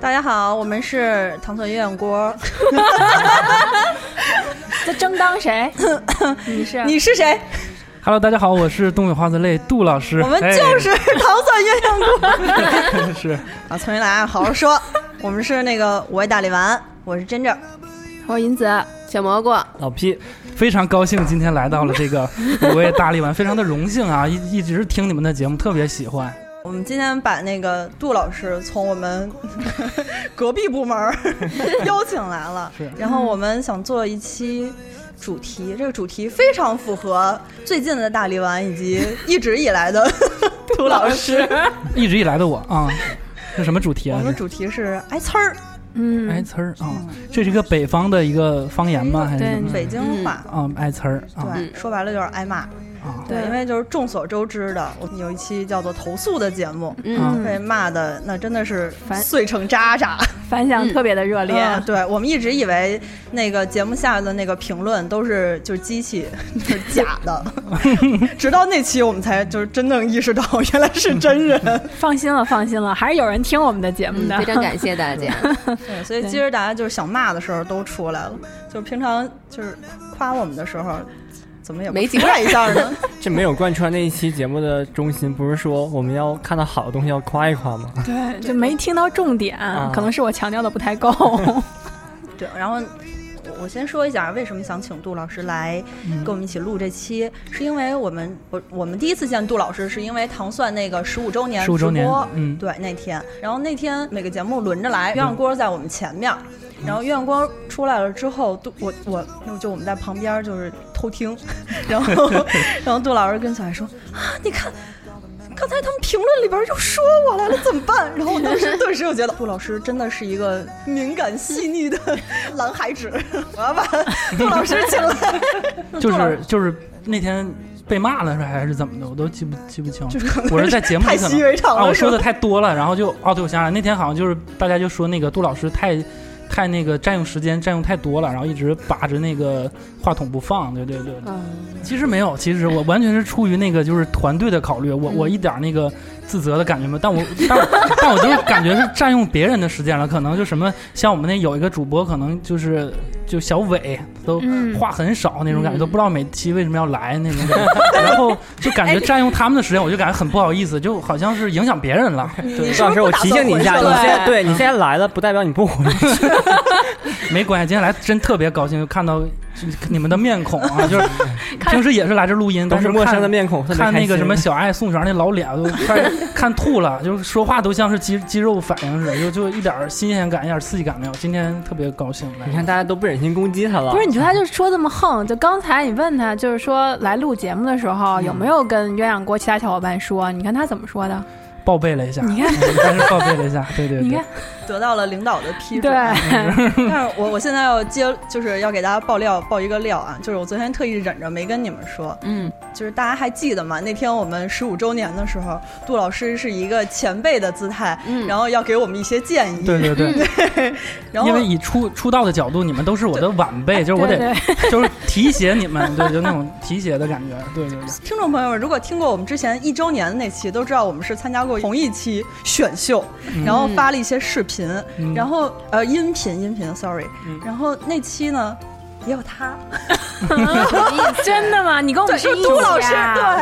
大家好，我们是糖蒜鸳鸯锅。这争当谁？你是你是谁？Hello，大家好，我是东北话的泪杜老师。我们就是糖蒜鸳鸯锅。哎、是啊，重新来啊，好好说。我们是那个五味大力丸，我是真正，我是银子，小蘑菇，老 P，非常高兴今天来到了这个 五位大力丸，非常的荣幸啊！一一直听你们的节目，特别喜欢。我们今天把那个杜老师从我们 隔壁部门 邀请来了，然后我们想做一期主题，这个主题非常符合最近的大力丸以及一直以来的杜老师，一直以来的我啊，是什么主题啊？我们主题是挨呲儿。嗯，挨呲儿啊，这是一个北方的一个方言吗？还是什么？北京话啊，挨呲儿啊，对，说白了就是挨骂。啊，对，因为就是众所周知的，我们有一期叫做投诉的节目，嗯，被骂的那真的是碎成渣渣，反响特别的热烈。嗯、对我们一直以为那个节目下的那个评论都是就是机器，就是假的，直到那期我们才就是真正意识到原来是真人。放心了，放心了，还是有人听我们的节目的，嗯、非常感谢大家。对，所以今儿大家就是想骂的时候都出来了，就是平常就是夸我们的时候。怎么也没几个一下呢？这没有贯穿那一期节目的中心，不是说我们要看到好的东西要夸一夸吗？对，就没听到重点，啊、可能是我强调的不太够。对，然后我先说一下为什么想请杜老师来跟我们一起录这期，嗯、是因为我们我我们第一次见杜老师是因为糖蒜那个十五周年直播，嗯，对那天，然后那天每个节目轮着来，鸳鸯锅在我们前面。然后鸳鸯锅出来了之后，杜我我就我们在旁边就是偷听，然后 然后杜老师跟小孩说啊，你看。刚才他们评论里边就说我来了，怎么办？然后我当时顿时就觉得杜老师真的是一个敏感细腻的蓝海纸，我要把杜老师请来。就是就是那天被骂了是还是怎么的？我都记不记不清。就是我是在节目里太习以为常了。啊，我说的太多了，然后就哦，对，我想起来那天好像就是大家就说那个杜老师太。太那个占用时间占用太多了，然后一直把着那个话筒不放，对对对。嗯，其实没有，其实我完全是出于那个就是团队的考虑，我我一点那个自责的感觉吗，但我但 但我就是感觉是占用别人的时间了，可能就什么像我们那有一个主播，可能就是就小伟都话很少那种感觉，嗯、都不知道每期为什么要来那种感觉，然 后就感觉占用他们的时间，我就感觉很不好意思，就好像是影响别人了。对，杜老师，我提醒你一下，你现在对你现在来了，不代表你不回去。没关系，今天来真特别高兴，就看到你们的面孔啊，就是平时也是来这录音，都是陌生的面孔，看那个什么小爱宋璇那老脸 都快看吐了，就是说话都像是肌肌肉反应似的，就就一点新鲜感、一点刺激感没有。今天特别高兴，你看大家都不忍心攻击他了。不是，你说他就说这么横，就刚才你问他，就是说来录节目的时候有没有跟鸳鸯锅其他小伙伴说？你看他怎么说的？报备了一下，你看，还是报备了一下，对对对，你看，得到了领导的批准。对，但是我我现在要接，就是要给大家爆料，爆一个料啊，就是我昨天特意忍着没跟你们说，嗯，就是大家还记得吗？那天我们十五周年的时候，杜老师是一个前辈的姿态，嗯，然后要给我们一些建议，对对对，对 然后因为以出出道的角度，你们都是我的晚辈，就是我得 就是提携你们，对，就那种提携的感觉，对对对。听众朋友们，如果听过我们之前一周年的那期，都知道我们是参加过同一期。选秀，然后发了一些视频，嗯、然后呃音频音频，sorry，、嗯、然后那期呢也有他，真的吗？你跟我们是杜老师，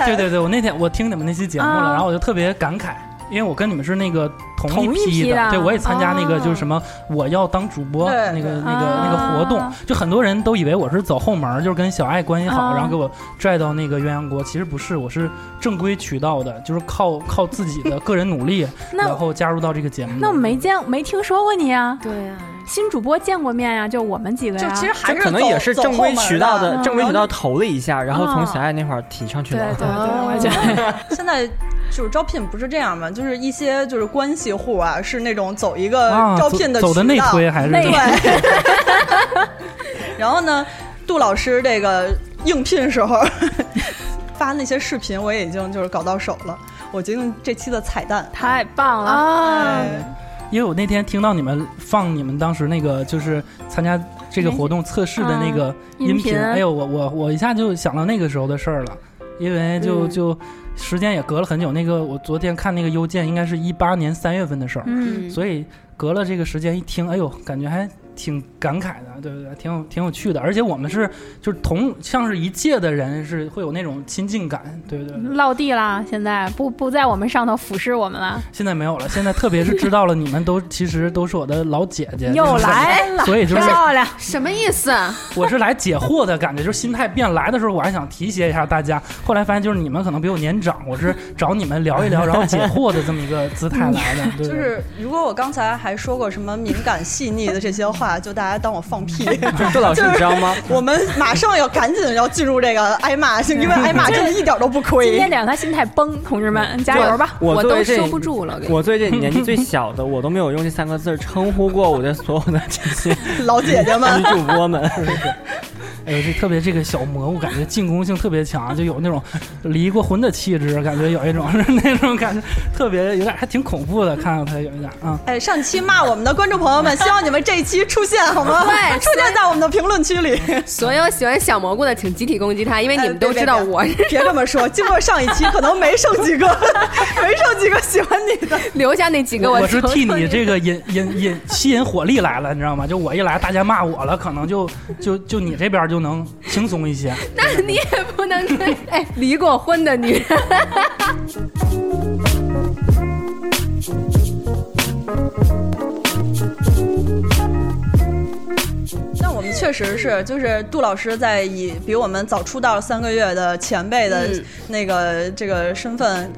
对对对对，我那天我听你们那期节目了，啊、然后我就特别感慨。因为我跟你们是那个同一批的，对我也参加那个就是什么我要当主播那个那个那个活动，就很多人都以为我是走后门，就是跟小爱关系好，然后给我拽到那个鸳鸯锅。其实不是，我是正规渠道的，就是靠靠自己的个人努力，然后加入到这个节目。那我没见没听说过你啊？对呀。新主播见过面呀、啊，就我们几个呀、啊。就其实还是可能也是正规渠道的，的正规渠道投了一下，然后从小爱那会儿提上去了。对对对，我觉得 现在就是招聘不是这样嘛，就是一些就是关系户啊，是那种走一个招聘的、啊、走的内推还是对。然后呢，杜老师这个应聘时候 发那些视频，我也已经就是搞到手了。我决定这期的彩蛋太棒了啊！因为我那天听到你们放你们当时那个就是参加这个活动测试的那个音频，嗯、哎呦，我我我一下就想到那个时候的事儿了。因为就就时间也隔了很久。那个我昨天看那个邮件，应该是一八年三月份的事儿，嗯，所以隔了这个时间一听，哎呦，感觉还。挺感慨的，对不对？挺有挺有趣的，而且我们是就是同像是一届的人，是会有那种亲近感，对不对？落地啦，现在不不在我们上头俯视我们了。现在没有了，现在特别是知道了你们都其实都是我的老姐姐，又来了，所以就是漂亮，什么意思？我是来解惑的感觉，就是心态变。来的时候我还想提携一下大家，后来发现就是你们可能比我年长，我是找你们聊一聊，然后解惑的这么一个姿态来的。就是如果我刚才还说过什么敏感细腻的这些话，就大家当我。放屁！杜老师，你知道吗？我们马上要赶紧要进入这个挨骂，因为挨骂真的一点都不亏。今天得让他心态崩，同志们加油吧！我都收不住了。我最近 年纪最小的，我都没有用这三个字称呼过我的所有的这些老姐姐们、女主播们。哎呦，这特别这个小蘑菇，感觉进攻性特别强，就有那种离过婚的气质，感觉有一种是 那种感觉，特别有点还挺恐怖的，看到他有一点啊。哎，上期骂我们的观众朋友们，希望你们这一期出现好吗？对，出现在我们的评论区里。所有喜欢小蘑菇的，请集体攻击他，因为你们都知道我。别这么说，经过上一期，可能没剩几个，没剩几个喜欢你的，留下那几个。我是替你这个引引引吸引火力来了，你知道吗？就我一来，大家骂我了，可能就就就你这边就。就能轻松一些。那你也不能跟 哎离过婚的女人。那我们确实是，就是杜老师在以比我们早出道三个月的前辈的那个这个身份。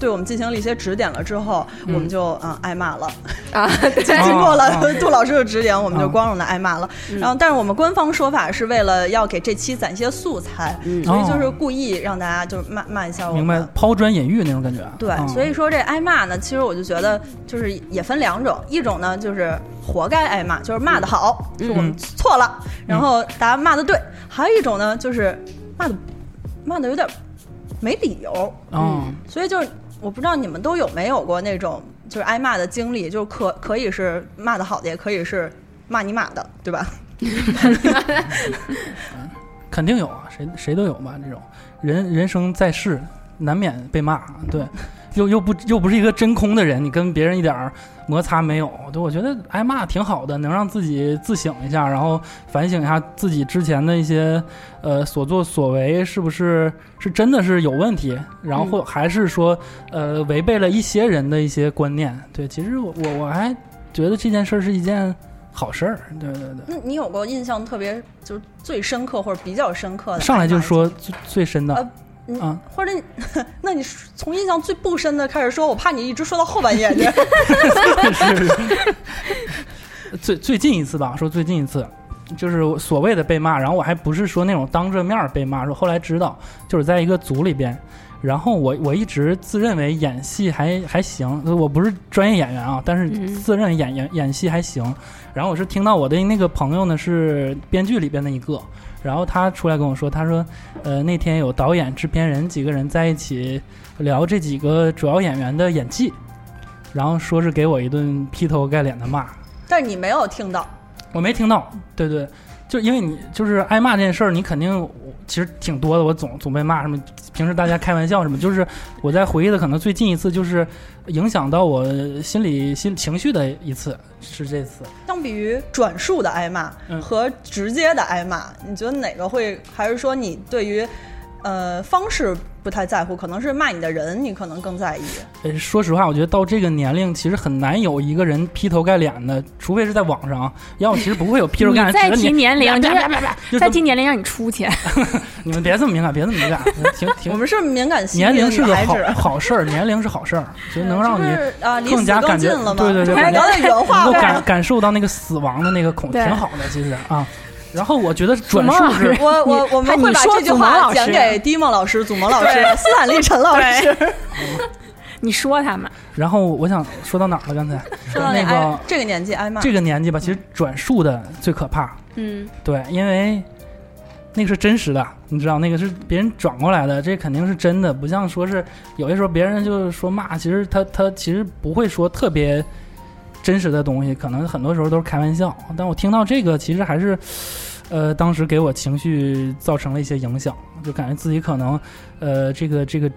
对我们进行了一些指点了之后，我们就嗯挨骂了啊。经过了 杜老师的指点，我们就光荣的挨骂了。然后，但是我们官方说法是为了要给这期攒些素材，所以就是故意让大家就是骂骂一下我们。明白，抛砖引玉那种感觉。对，所以说这挨骂呢，其实我就觉得就是也分两种，一种呢就是活该挨骂，就是骂的好，是我们错了，然后大家骂的对；还有一种呢就是骂的骂的有点没理由。嗯，所以就是。我不知道你们都有没有过那种就是挨骂的经历，就可可以是骂的好的，也可以是骂你骂的，对吧？肯定有啊，谁谁都有嘛。这种人人生在世，难免被骂，对。又又不又不是一个真空的人，你跟别人一点摩擦没有，对我觉得挨骂挺好的，能让自己自省一下，然后反省一下自己之前的一些呃所作所为是不是是真的是有问题，然后或还是说呃违背了一些人的一些观念。对，其实我我我还觉得这件事儿是一件好事儿。对对对。那你有过印象特别就是最深刻或者比较深刻的？上来就说最最深的。嗯，或者，那你从印象最不深的开始说，我怕你一直说到后半夜去。最最近一次吧，说最近一次，就是所谓的被骂，然后我还不是说那种当着面被骂，说后来知道，就是在一个组里边，然后我我一直自认为演戏还还行，我不是专业演员啊，但是自认为演演演戏还行，然后我是听到我的那个朋友呢是编剧里边的一个。然后他出来跟我说，他说，呃，那天有导演、制片人几个人在一起聊这几个主要演员的演技，然后说是给我一顿劈头盖脸的骂。但是你没有听到，我没听到。对对，就因为你就是挨骂这件事儿，你肯定其实挺多的。我总总被骂什么，平时大家开玩笑什么，就是我在回忆的可能最近一次就是。影响到我心理心情绪的一次是这次。相比于转述的挨骂和直接的挨骂，你觉得哪个会？还是说你对于呃方式？不太在乎，可能是骂你的人，你可能更在意。呃，说实话，我觉得到这个年龄，其实很难有一个人劈头盖脸的，除非是在网上，要么其实不会有劈头盖脸。再提年龄，就是再 提年龄，让你出去。你们别这么敏感，别这么敏感。我们是敏感。年龄是个好好事儿，年龄是好事儿，就能让你啊更加感觉，对对对，能够感感受到那个死亡的那个恐，挺好的，其实啊。然后我觉得转述是，我我我们会把这句话讲给迪梦老师、祖萌老师、斯坦利陈老师。你说他们。然后我想说到哪儿了？刚才说到那个这个年纪挨骂，这个年纪吧，其实转述的最可怕。嗯，对，因为那个是真实的，你知道，那个是别人转过来的，这肯定是真的，不像说是有些时候别人就是说骂，其实他他其实不会说特别。真实的东西，可能很多时候都是开玩笑。但我听到这个，其实还是，呃，当时给我情绪造成了一些影响，就感觉自己可能，呃，这个这个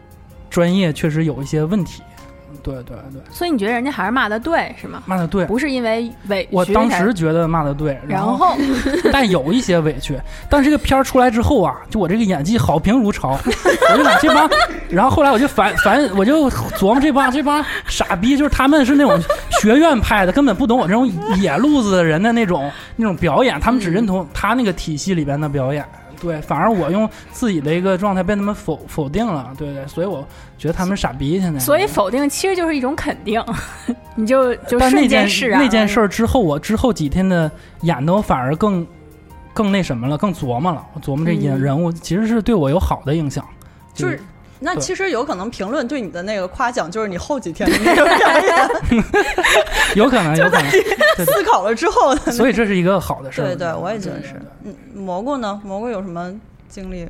专业确实有一些问题。对对对，所以你觉得人家还是骂的对是吗？骂的对，不是因为委屈。我当时觉得骂的对，然后 但有一些委屈。但这个片儿出来之后啊，就我这个演技好评如潮，我就想这帮，然后后来我就反反我就琢磨这帮这帮傻逼，就是他们是那种学院派的，根本不懂我这种野路子的人的那种那种表演，他们只认同他那个体系里边的表演。对，反而我用自己的一个状态被他们否否定了，对对，所以我觉得他们傻逼。现在，所以否定其实就是一种肯定，你就就那件事那件事儿之后，我之后几天的演的我反而更更那什么了，更琢磨了。我琢磨这演人物其实是对我有好的影响，就是。那其实有可能评论对你的那个夸奖，就是你后几天的那个表演，有可能，有可能思考了之后，所以这是一个好的事儿。对对，我也觉得是。嗯，蘑菇呢？蘑菇有什么经历？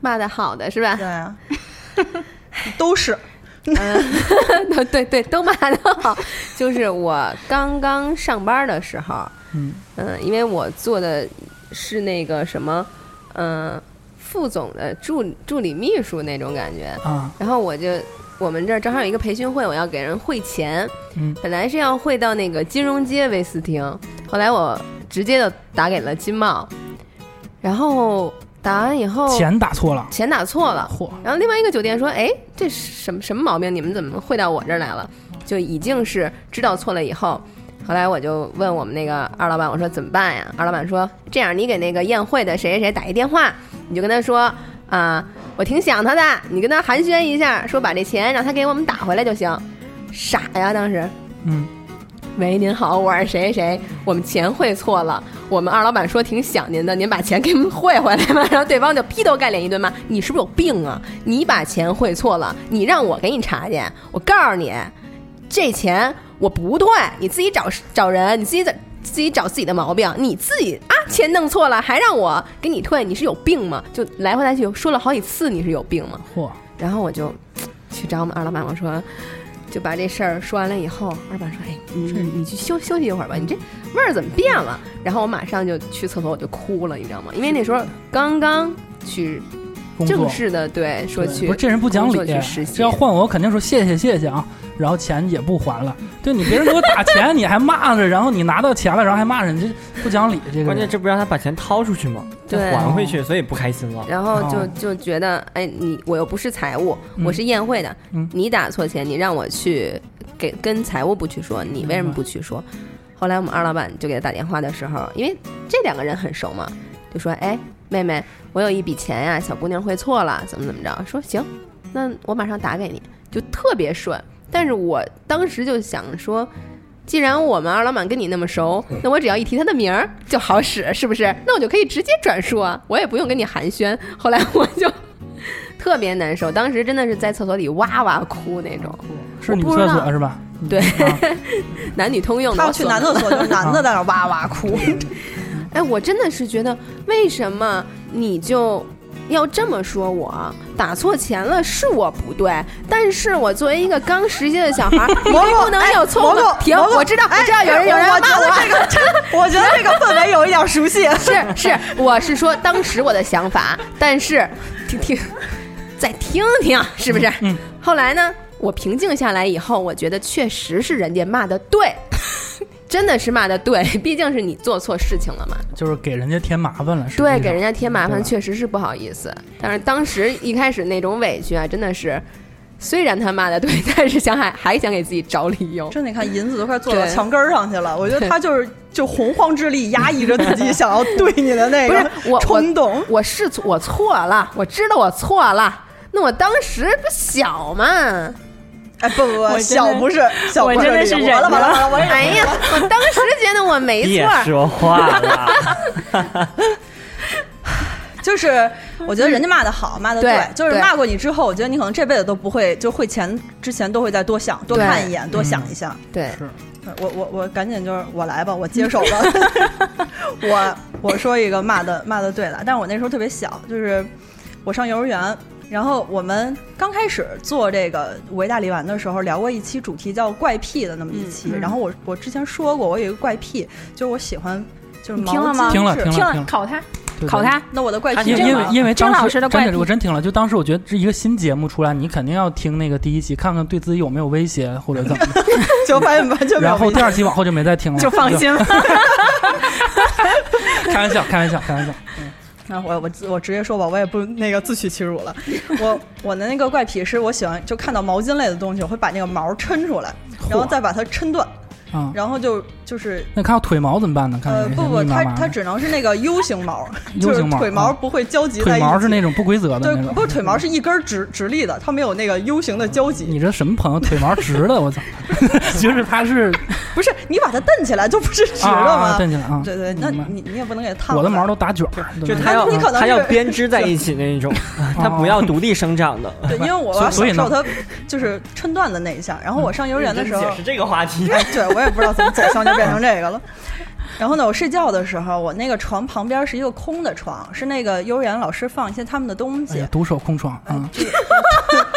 骂的好的是吧？对啊，都是。嗯，对对，都骂的好。就是我刚刚上班的时候，嗯嗯，因为我做的是那个什么，嗯。副总的助助理秘书那种感觉啊，然后我就我们这儿正好有一个培训会，我要给人汇钱，嗯，本来是要汇到那个金融街威斯汀，后来我直接就打给了金茂，然后打完以后钱打错了，钱打错了，嚯！然后另外一个酒店说，哎，这什么什么毛病？你们怎么汇到我这儿来了？就已经是知道错了以后。后来我就问我们那个二老板，我说怎么办呀？二老板说这样，你给那个宴会的谁谁谁打一电话，你就跟他说啊，我挺想他的，你跟他寒暄一下，说把这钱让他给我们打回来就行。傻呀，当时，嗯，喂，您好，我是谁谁谁，我们钱汇错了，我们二老板说挺想您的，您把钱给我们汇回来吧。然后对方就劈头盖脸一顿骂，你是不是有病啊？你把钱汇错了，你让我给你查去？我告诉你，这钱。我不对，你自己找找人，你自己在自己找自己的毛病，你自己啊钱弄错了还让我给你退，你是有病吗？就来回来去说了好几次，你是有病吗？嚯！然后我就去找我们二老板，我说就把这事儿说完了以后，二老板说：“哎，你你去休休息一会儿吧，你这味儿怎么变了？”然后我马上就去厕所，我就哭了，你知道吗？因为那时候刚刚去正式的对说去，不是这人不讲理，这要换我肯定说谢谢谢谢啊。然后钱也不还了，对你别人给我打钱，你还骂着，然后你拿到钱了，然后还骂人，这不讲理。这个关键这不让他把钱掏出去吗？对，还回去，所以不开心了。然后就就觉得，哎，你我又不是财务，我是宴会的，你打错钱，你让我去给跟财务部去说，你为什么不去说？后来我们二老板就给他打电话的时候，因为这两个人很熟嘛，就说，哎，妹妹，我有一笔钱呀，小姑娘会错了，怎么怎么着？说行，那我马上打给你，就特别顺。但是我当时就想说，既然我们二老板跟你那么熟，那我只要一提他的名儿就好使，是不是？那我就可以直接转述啊，我也不用跟你寒暄。后来我就特别难受，当时真的是在厕所里哇哇哭那种。是女厕所是吧？对，男女通用。他要去男厕所，就是男的在那哇哇哭。哎，我真的是觉得，为什么你就？要这么说，我打错钱了是我不对，但是我作为一个刚实习的小孩，你不能有错误。停，我知道，我知道有人有人骂我。我觉得这个氛围有一点熟悉。是是，我是说当时我的想法，但是听听，再听听，是不是？嗯。后来呢，我平静下来以后，我觉得确实是人家骂的对。真的是骂的对，毕竟是你做错事情了嘛，就是给人家添麻烦了。对，给人家添麻烦确实是不好意思。但是当时一开始那种委屈啊，真的是，虽然他骂的对，但是想还 还想给自己找理由。这你看，银子都快坐到墙根上去了。我觉得他就是就洪荒之力压抑着自己想要对你的那个冲动。我是我错了，我知道我错了。那我当时不小嘛。哎不不不，小不是小不是，我真的是忍了，完了完了，我哎呀，我当时觉得我没错。别说话了。就是我觉得人家骂的好，骂的对，就是骂过你之后，我觉得你可能这辈子都不会，就会前之前都会再多想、多看一眼、多想一下。对，是我我我赶紧就是我来吧，我接手吧。我我说一个骂的骂的对了，但是我那时候特别小，就是我上幼儿园。然后我们刚开始做这个五味大力丸的时候，聊过一期主题叫怪癖的那么一期。然后我我之前说过，我有一个怪癖，就是我喜欢就是听了吗？听了听听了了，考他，考他。那我的怪癖因因为因为郑当时真老师的怪癖我真听了，就当时我觉得这一个新节目出来，你肯定要听那个第一期，看看对自己有没有威胁或者怎么的。就发现完全然后第二期往后就没再听了，就放心了。开玩笑，开玩笑，开玩笑。那我我我直接说吧，我也不那个自取其辱了。我我的那个怪癖是我喜欢就看到毛巾类的东西，我会把那个毛抻出来，然后再把它抻断，啊，然后就就是那看到腿毛怎么办呢？看呃不不，它它只能是那个 U 型毛，就是腿毛啊不会交集在一起。腿毛是那种不规则的。不是腿毛是一根直直立的，它没有那个 U 型的交集。你这什么朋友？腿毛直的，我操！就是它是不是你把它蹬起来就不是直的啊，吗？蹬起来啊。对对，那你你也不能给它烫。我的毛都打卷儿，对就它要你可能它要是编织在一起那一种，它不要独立生长的。对，因为我要所所以呢享受它就是抻断的那一下。然后我上幼儿园的时候，解释这个话题，哎，对我也不知道怎么走向就变成这个了。然后呢，我睡觉的时候，我那个床旁边是一个空的床，是那个幼儿园老师放一些他们的东西独守空床啊，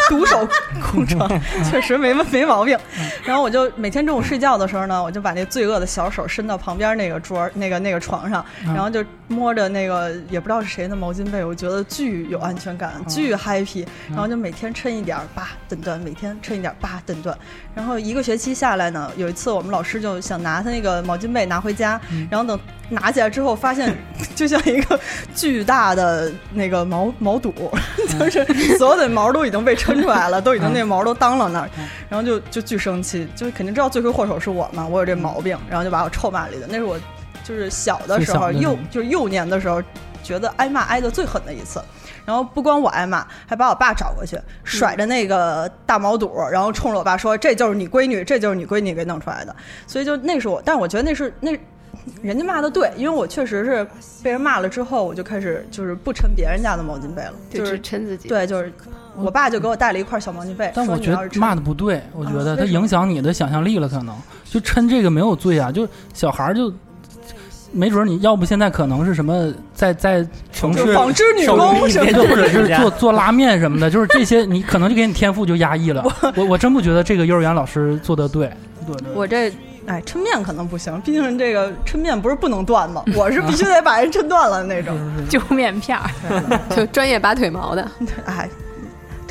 独守空床，确实没没毛病。然后我就每天中午睡觉的时候呢，我就把那罪恶的小手伸到旁边那个桌儿那个那个床上，然后就摸着那个也不知道是谁的毛巾被，我觉得巨有安全感，巨 happy。然后就每天抻一点儿，叭蹬断，每天抻一点儿，叭蹬断。然后一个学期下来呢，有一次我们老师就想拿他那个毛巾被拿回家，然后等拿起来之后，发现 就像一个巨大的那个毛毛肚，就是所有的毛都已经被抻出来了，都已经那毛都当了那儿，然后就就巨生气，就是肯定知道罪魁祸首是我嘛，我有这毛病，然后就把我臭骂了一顿。那是我就是小的时候，幼就是幼年的时候，觉得挨骂挨的最狠的一次。然后不光我挨骂，还把我爸找过去，甩着那个大毛肚，然后冲着我爸说：“这就是你闺女，这就是你闺女给弄出来的。”所以就那是我，但是我觉得那是那人家骂的对，因为我确实是被人骂了之后，我就开始就是不抻别人家的毛巾被了，就就是只抻自己。对，就是我爸就给我带了一块小毛巾被，但我觉得骂的不对，我觉得它为什么影响你的想象力了，可能就抻这个没有罪啊，就小孩儿就。没准儿你要不现在可能是什么在在从事就纺织女工什么的。或者是做做拉面什么的，就是这些你可能就给你天赋就压抑了。我我真不觉得这个幼儿园老师做的对，对对。我这哎抻面可能不行，毕竟这个抻面不是不能断吗？我是必须得把人抻断了那种。揪面片儿，就专业拔腿毛的，哎，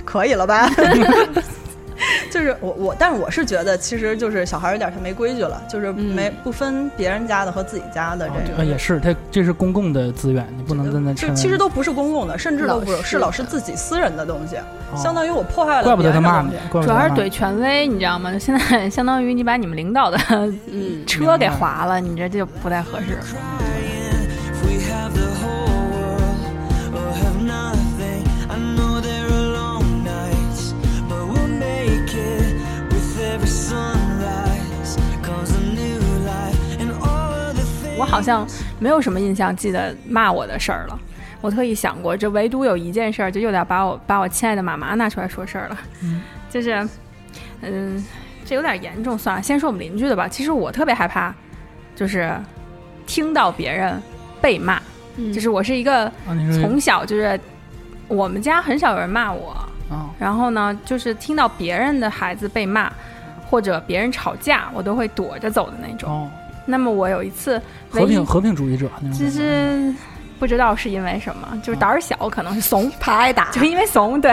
可以了吧？就是我我，但是我是觉得，其实就是小孩有点太没规矩了，就是没、不分别人家的和自己家的这啊个。也是，他这是公共的资源，你不能在那抻。就其实都不是公共的，甚至都不是老是老师自己私人的东西，哦相当于我破坏了怪不得他骂你主要是怼权威，你知道吗？现在 相当于你把你们领导的嗯，车给划了，你这就不太合适。我好像没有什么印象记得骂我的事儿了。我特意想过，这唯独有一件事儿，就又得把我把我亲爱的妈妈拿出来说事儿了。嗯就是，嗯，这有点严重，算了，先说我们邻居的吧。其实我特别害怕，就是听到别人被骂，就是我是一个从小就是我们家很少有人骂我，啊，然后呢，就是听到别人的孩子被骂或者别人吵架，我都会躲着走的那种。哦，那么我有一次和平和平主义者，那种其实不知道是因为什么，就是胆儿小，可能是怂，怕挨打就因为怂对。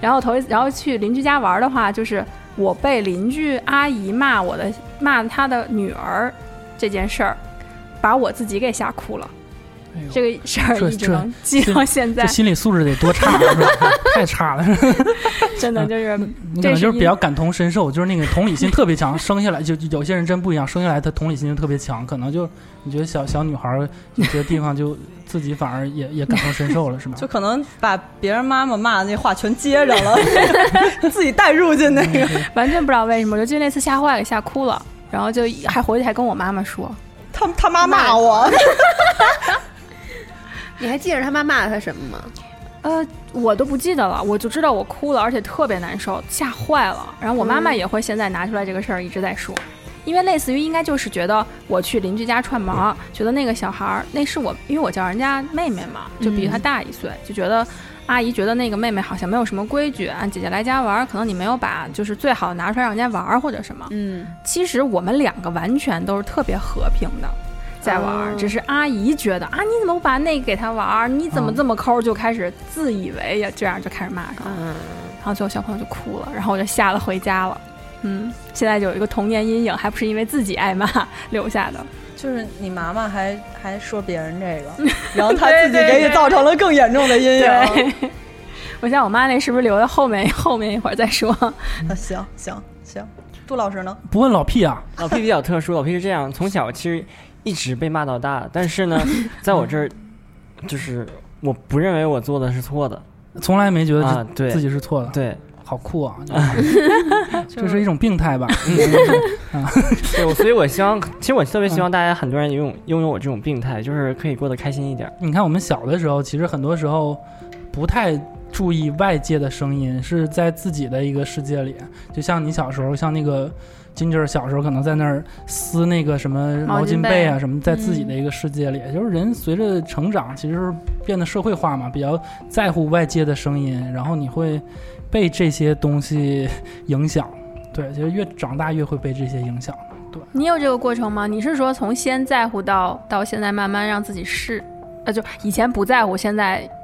然后头一次，然后去邻居家玩的话，就是我被邻居阿姨骂我的骂她的女儿这件事儿，把我自己给吓哭了。哎这个事儿一直能记到现在这，心理素质得多差，是吧 太差了。真的就是你可能这就是比较感同身受，就是那个同理心特别强，生下来就就有些人真不一样，生下来他同理心就特别强，可能就你觉得小小女孩儿有些地方就自己反而也也感同身受了，是吗？就可能把别人妈妈骂的那话全接着了，自己带入进那个。完全不知道为什么，我就记得那次吓坏了，吓哭了。然后就还回去还跟我妈妈说，他他妈骂我，你还记着他妈骂了他什么吗？呃，我都不记得了，我就知道我哭了，而且特别难受，吓坏了。然后我妈妈也会现在拿出来这个事儿一直在说，因为类似于应该就是觉得我去邻居家串门儿，觉得那个小孩儿那是我，因为我叫人家妹妹嘛，就比她大一岁，就觉得。阿姨觉得那个妹妹好像没有什么规矩，啊，姐姐来家玩儿，可能你没有把就是最好的拿出来让人家玩儿或者什么。嗯，其实我们两个完全都是特别和平的，在玩儿，只是阿姨觉得啊，你怎么不把那个给他玩儿？你怎么这么抠？就开始自以为呀，这样就开始骂上了。嗯，然后最后小朋友就哭了，然后我就吓得回家了。嗯，现在就有一个童年阴影，还不是因为自己挨骂留下的。就是你妈妈还还说别人这个，然后她自己给你造成了更严重的阴影。对，我想我妈那是不是留在后面后面一会儿再说？啊，行行行，杜老师呢？不问老屁啊，老屁比较特殊，老屁是这样，从小其实一直被骂到大，但是呢，在我这儿，就是我不认为我做的是错的从来没觉得啊，对自己是错的，对，好酷啊！这是一种病态吧？对，我所以，我希望，其实我特别希望大家很多人拥有拥有我这种病态，就是可以过得开心一点。你看，我们小的时候，其实很多时候不太注意外界的声音，是在自己的一个世界里。就像你小时候，像那个金枝儿小时候，可能在那儿撕那个什么毛巾被啊什么，在自己的一个世界里。就是人随着成长，其实变得社会化嘛，比较在乎外界的声音，然后你会被这些东西 影响。对，就是越长大越会被这些影响。对你有这个过程吗？你是说从先在乎到到现在慢慢让自己是，呃，就以前不在乎，现在看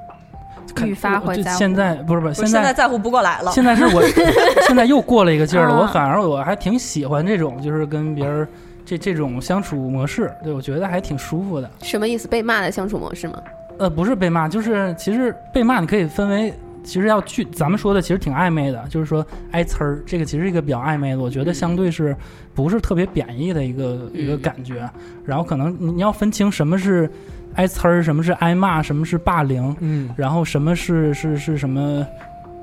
愈发会就在乎现在不是不是，现在现在在乎不过来了。现在是我，现在又过了一个劲儿了。啊我反而我还挺喜欢这种，就是跟别人这这种相处模式。对我觉得还挺舒服的。什么意思？被骂的相处模式吗？呃，不是被骂，就是其实被骂你可以分为，其实要具咱们说的其实挺暧昧的，就是说挨呲儿，这个其实是一个比较暧昧的，我觉得相对是不是特别贬义的一个、一个感觉。然后可能你你要分清什么是挨呲儿，什么是挨骂，什么是霸凌，嗯，然后什么是是是什么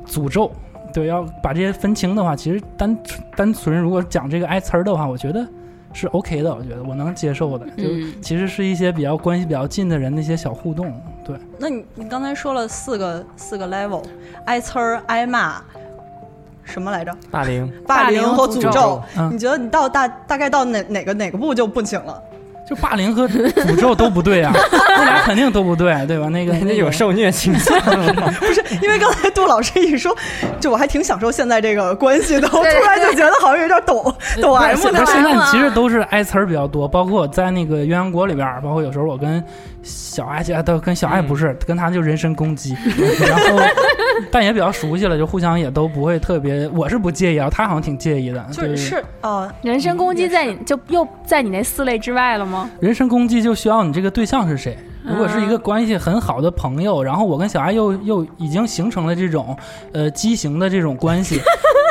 诅咒？对，要把这些分清的话，其实单纯单纯如果讲这个挨呲儿的话，我觉得是 OK 的，我觉得我能接受的。就嗯其实是一些比较关系比较近的人的一些小互动。对，那你你刚才说了四个四个 level，挨呲儿、挨骂，什么来着？霸凌，霸凌和诅咒诅咒。嗯你觉得你到大大概到哪哪个哪个步就不行了？就霸凌和诅咒都不对啊，那俩肯定都不对，对吧？那个人家 那有受虐倾向。不是，因为刚才杜老师一说，就我还挺享受现在这个关系的，我突然就觉得好像有点抖抖 M 的是现在。其实都是挨词儿比较多，包括我在那个鸳鸯锅里边儿，包括有时候我跟小爱姐都跟小爱不是，跟他就人身攻击，然后 但也比较熟悉了，就互相也都不会特别，我是不介意啊，他好像挺介意的，就对是哦，人身攻击在你就又在你那四类之外了吗？人身攻击就需要你这个对象是谁。如果是一个关系很好的朋友，然后我跟小爱又又已经形成了这种呃畸形的这种关系，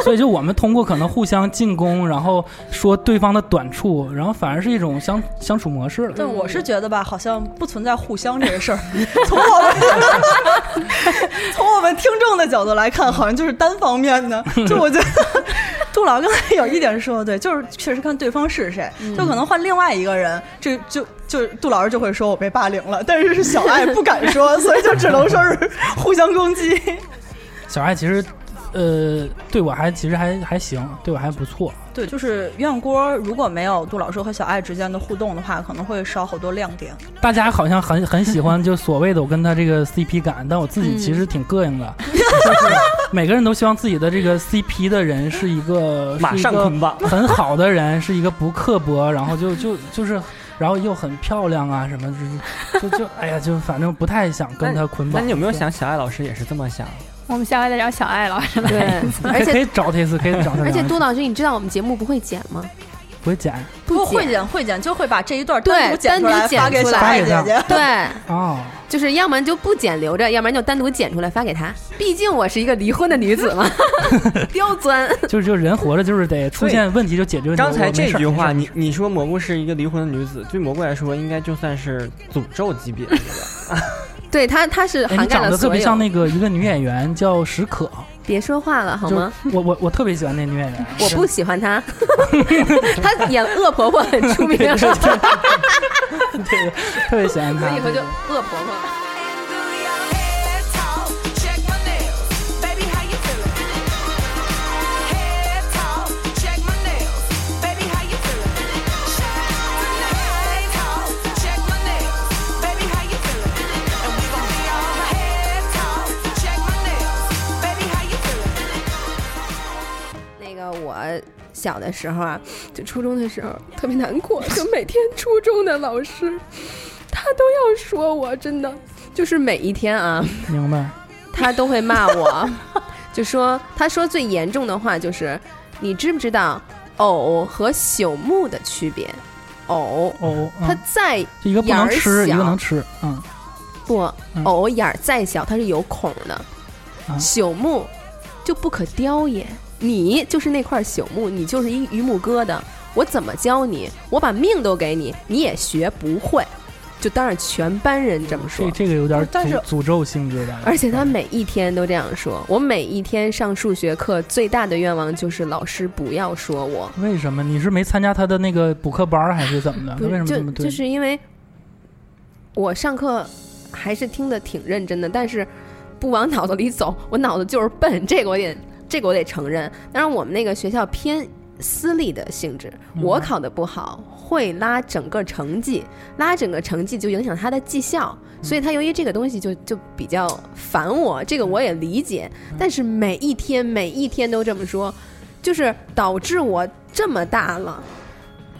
所以就我们通过可能互相进攻，然后说对方的短处，然后反而是一种相相处模式了。但我是觉得吧，好像不存在互相这个事儿。从我们 从我们听众的角度来看，好像就是单方面的。就我觉得杜老刚才有一点说的对，就是确实看对方是谁，就可能换另外一个人，这就就杜老师就会说我被霸凌了，但是是小爱不敢说，所以就只能说是互相攻击。小爱其实呃对我还其实还还行，对我还不错。对，就是鸳鸯锅，如果没有杜老师和小爱之间的互动的话，可能会少好多亮点。大家好像很很喜欢 就所谓的我跟他这个 CP 感，但我自己其实挺膈应的，就是每个人都希望自己的这个 CP 的人是一个 马上捆绑很好的人，是一个不刻薄，然后就就就是。然后又很漂亮啊，什么就是就就哎呀，就反正不太想跟他捆绑。那你有没有想小爱老师也是这么想？我们下回再找小爱老师来。对，而且可以找他一次，可以找他而且杜老师，你知道我们节目不会剪吗？不会剪不会剪，会剪，就会把这一段对单独剪出来发给小爱姐姐。对，哦。就是要么就不剪留着，要不然就单独剪出来发给他。毕竟我是一个离婚的女子嘛，刁钻。就是就人活着就是得出现问题就解决问题。刚才这句话，你你说蘑菇是一个离婚的女子，对蘑菇来说应该就算是诅咒级别的了。对他，他是涵你长得特盖了所有。别像那个一个女演员叫史可，别说话了好吗？我我我特别喜欢那女演员，我不喜欢她，她演恶婆婆很出名，对特别喜欢她。所以以后就恶婆婆。个我小的时候啊，就初中的时候特别难过，就每天初中的老师他都要说我，真的。就是每一天啊，明白？他都会骂我，就说他说最严重的话就是，你知不知道藕和朽木的区别？藕藕，它嗯再就一个不能吃，一个小能吃，嗯，不嗯。藕眼儿再小，它是有孔的，啊。朽木就不可雕也。你就是那块朽木，你就是一榆木疙瘩。我怎么教你？我把命都给你，你也学不会。就当着全班人这么说这。这个有点但是诅诅咒性质的，而且他每一天都这样说。我每一天上数学课最大的愿望就是老师不要说我，为什么？你是没参加他的那个补课班还是怎么的？为什么这么对？就是因为我上课还是听得挺认真的，但是不往脑子里走，我脑子就是笨，这个我得这个我得承认。当然，我们那个学校偏私立的性质，我考得不好会拉整个成绩，拉整个成绩就影响他的绩效。所以他由于这个东西就就比较烦我，这个我也理解。但是每一天每一天都这么说，就是导致我这么大了。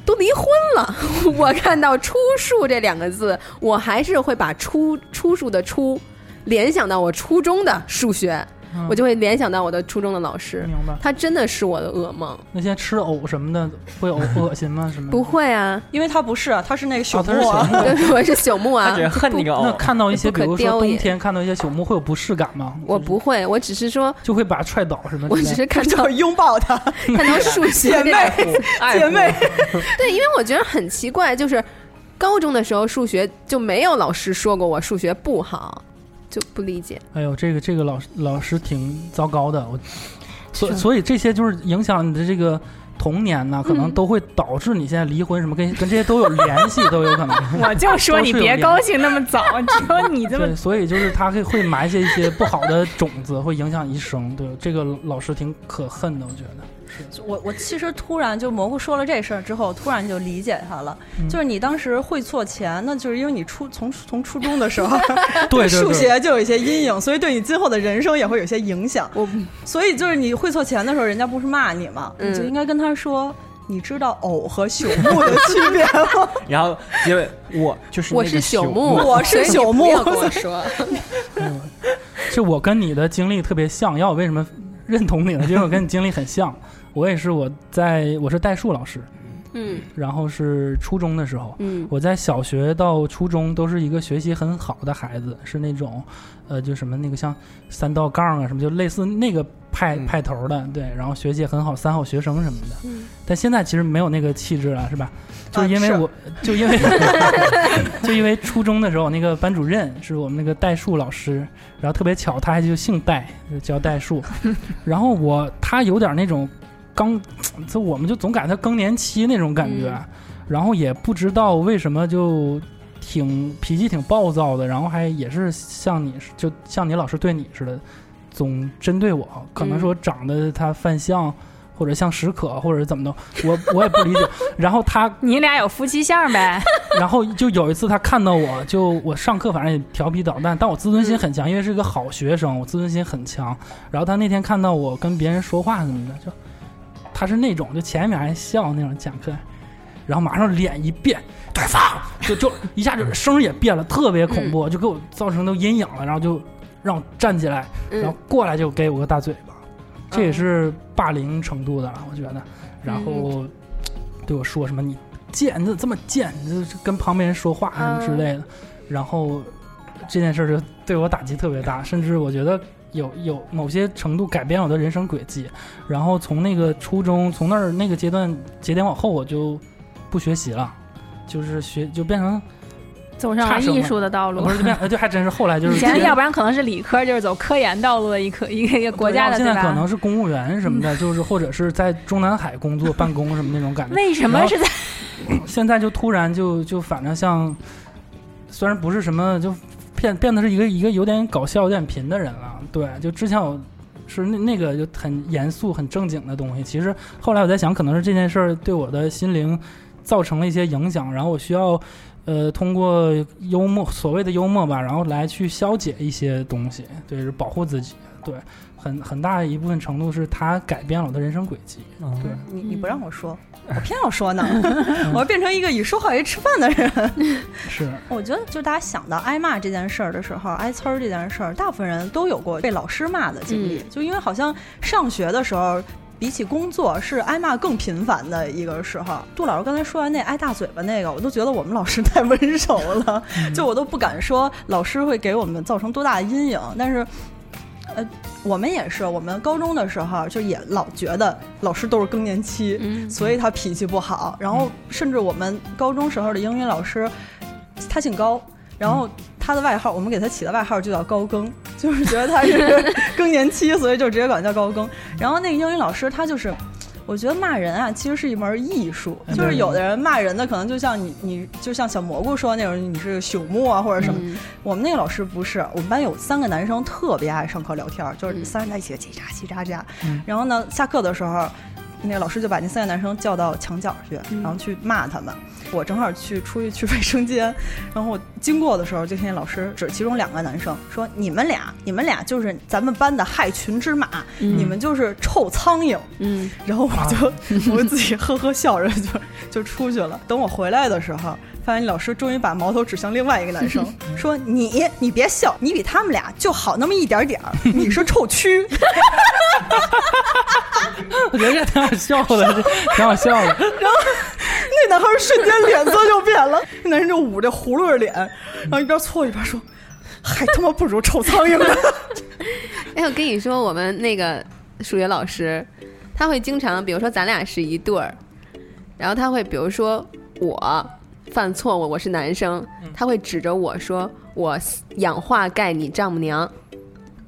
都离婚了，我看到“出数”这两个字，我还是会把出出数的“出”联想到我初中的数学，嗯我就会联想到我的初中的老师，明白。他真的是我的噩梦。那些吃藕什么的会呕恶心吗？什么？不会啊，因为他不是啊，他是那个朽哦，它是木啊。朽木。我是朽木啊他只，恨那个那。看到一些，比如说冬天看到一些朽木，会有不适感吗？我不会，我只是说，就会把它踹倒什么之我？只是看到拥抱它，看到数学姐妹姐妹，对，因为我觉得很奇怪，就是高中的时候数学就没有老师说过我数学不好，就不理解。哎呦，这个这个老师老师挺糟糕的，我所是所以这些就是影响你的这个童年呐，可能嗯都会导致你现在离婚什么，跟跟这些都有联系，都有可能。我就说你别高兴那么早，只有你这么 对，所以就是他会会埋下一些不好的种子，会影响一生。对，这个老师挺可恨的，我觉得。我我其实突然就蘑菇说了这事儿之后，突然就理解他了。嗯就是你当时会错钱，那就是因为你初从从初中的时候对 数学就有一些阴影，所以对你今后的人生也会有些影响。我所以就是你会错钱的时候，人家不是骂你吗？嗯你就应该跟他说。你知道偶和朽木的区别吗？然后因为我就是我是朽木，我是朽木不要 跟我说。嗯，是我跟你的经历特别像。要我为什么认同你呢？因为我跟你经历很像。我也是，我在我是代数老师，嗯然后是初中的时候，嗯我在小学到初中都是一个学习很好的孩子，是那种，呃，就什么那个像三道杠啊什么，就类似那个派嗯派头的，对，然后学习也很好，三好学生什么的。嗯但现在其实没有那个气质了，是吧？就是因为是我，就因为 就因为初中的时候，那个班主任是我们那个代数老师，然后特别巧，他还就姓代，就教代数。然后我他有点那种刚，就我们就总感觉他更年期那种感觉，嗯然后也不知道为什么就挺脾气挺暴躁的，然后还也是像你就像你老师对你似的，总针对我，可能说长得他犯相。或者像史可，或者怎么的，我我也不理解。然后他你俩有夫妻相呗？然后就有一次，他看到我就我上课反正也调皮捣蛋，但我自尊心很强，因为是个好学生，我自尊心很强。然后他那天看到我跟别人说话什么的，就他是那种就前一秒还笑那种讲课，然后马上脸一变，对方 就就一下就声也变了，特别恐怖，就给我造成都阴影了，然后就让我站起来，然后嗯过来就给我个大嘴巴，这也是霸凌程度的了，我觉得。然后对我说什么你贱，你怎么这么贱？你这跟旁边人说话什么之类的。然后这件事就对我打击特别大，甚至我觉得有有某些程度改变我的人生轨迹。然后从那个初中，从那儿那个阶段节点往后，我就不学习了，就是学就变成走上了艺术的道路不。是 就还真是后来就是以前要不然可能是理科，就是走科研道路的一科一个一个国家的，现在可能？是公务员什么的，就是或者是在中南海工作办公什么那种感觉。为什么是在？现在就突然就就反正像，虽然不是什么就变变得是一个一个有点搞笑、有点贫的人了。对，就之前我是那那个就很严肃、很正经的东西。其实后来我在想，可能是这件事儿对我的心灵造成了一些影响，然后我需要呃通过幽默，所谓的幽默吧，然后来去消解一些东西，对，是保护自己。对，很很大一部分程度是他改变了我的人生轨迹。嗯对，你你不让我说，我偏要说呢，我要变成一个以说话为吃饭的人。是，我觉得，就大家想到挨骂这件事儿的时候，挨呲儿这件事儿，大部分人都有过被老师骂的经历。就因为好像上学的时候，比起工作是挨骂更频繁的一个时候。杜老师刚才说完那挨大嘴巴那个，我都觉得我们老师太温柔了，就我都不敢说老师会给我们造成多大的阴影。但是，呃，我们也是，我们高中的时候就也老觉得老师都是更年期，嗯所以他脾气不好。然后甚至我们高中时候的英语老师，他姓高，然后他的外号我们给他起的外号就叫高更，就是觉得他是 更年期，所以就直接管他叫高更。然后那个英语老师他就是。我觉得骂人啊，其实是一门艺术。就是有的人骂人的，可能就像你，你就像小蘑菇说那种，你是朽木啊，或者什么。嗯我们那个老师不是，我们班有三个男生特别爱上课聊天，就是三人在一起叽喳叽喳喳。嗯然后呢，下课的时候，那个老师就把那三个男生叫到墙角去，然后去骂他们。我正好去出去去卫生间，然后我经过的时候，就听见老师指其中两个男生说：“你们俩，你们俩就是咱们班的害群之马，你们就是臭苍蝇。”嗯，然后我就、我就自己呵呵笑着就就出去了。等我回来的时候，发现老师终于把矛头指向另外一个男生，说：“你你别笑，你比他们俩就好那么一点点儿，你是臭蛆。我觉得这挺好笑的，这挺好笑的。”然后那男孩瞬间脸色就变了，那男生就捂着葫芦着脸，然后一边搓一边说：“还他妈不如臭苍蝇呢。哎，我跟你说，我们那个数学老师，他会经常，比如说咱俩是一对儿，然后他会比如说我犯错误，我是男生，他会指着我说我氧化钙你丈母娘，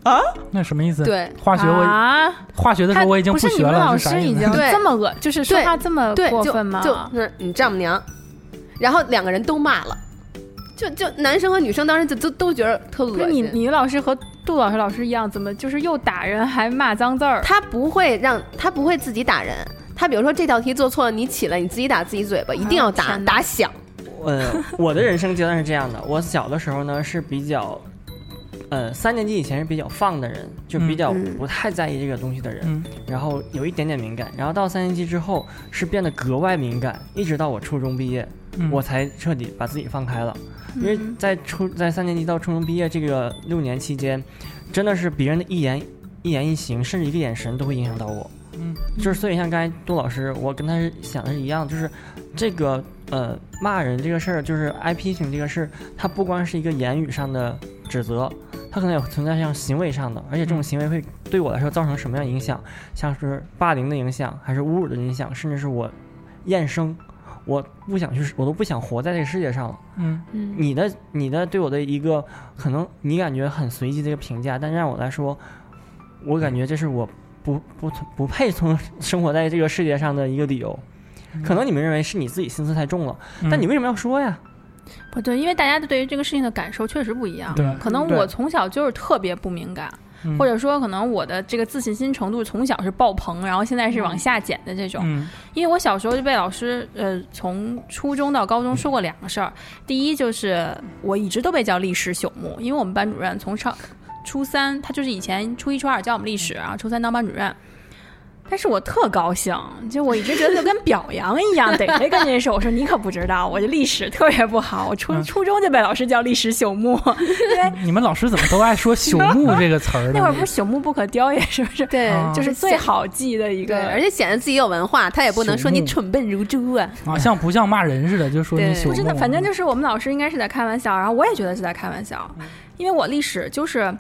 啊？那什么意思？对。化学我啊，化学的时候我已经不是你学了，们老是啥意思？师已经对。这么恶，就是说话这么对，就过分吗？就那你丈母娘，然后两个人都骂了，就就男生和女生当时就都都觉得特恶不是你心。你老师和杜老师老师一样，怎么就是又打人还骂脏字儿？他不会让他不会自己打人，他比如说这道题做错了，你起来你自己打自己嘴巴，一定要打、打响。呃，我的人生阶段是这样的，我小的时候呢是比较，呃，三年级以前是比较放的人，就比较嗯不太在意这个东西的人，嗯然后有一点点敏感，然后到三年级之后是变得格外敏感，一直到我初中毕业，嗯我才彻底把自己放开了。因为在初在三年级到初中毕业这个六年期间，真的是别人的一言一言一行，甚至一个眼神都会影响到我。嗯，就是所以像刚才杜老师，我跟他是想的是一样，就是这个呃骂人这个事儿，就是挨批评这个事儿，它不光是一个言语上的指责，它可能也存在像行为上的，而且这种行为会对我来说造成什么样影响？像是霸凌的影响，还是侮辱的影响，甚至是我厌生，我不想去，我都不想活在这个世界上了。嗯嗯你的你的对我的一个可能你感觉很随机的一个评价，但让我来说，我感觉这是我不不不配从生活在这个世界上的一个理由。可能你们认为是你自己心思太重了，嗯但你为什么要说呀？不对，因为大家对于这个事情的感受确实不一样。对可能我从小就是特别不敏感，嗯或者说可能我的这个自信心程度从小是爆棚，然后现在是往下减的这种。嗯因为我小时候就被老师呃从初中到高中说过两个事儿，第一就是我一直都被叫历史朽木，因为我们班主任从上初三，他就是以前初一初二教我们历史，然后初三当班主任。但是我特高兴，就我一直觉得就跟表扬一样，逮谁跟您说，我说你可不知道，我这历史特别不好，我初嗯初中就被老师叫历史朽木，因为你们老师怎么都爱说“朽木”这个词儿呢？那会儿不是朽木不可雕也，是不是？对，啊就是最好记的一，个，而且显得自己有文化，他也不能说你蠢笨如猪啊。啊，像不像骂人似的，就说你对朽木。不知道，反正就是我们老师应该是在开玩笑，然后我也觉得是在开玩笑，因为我历史就是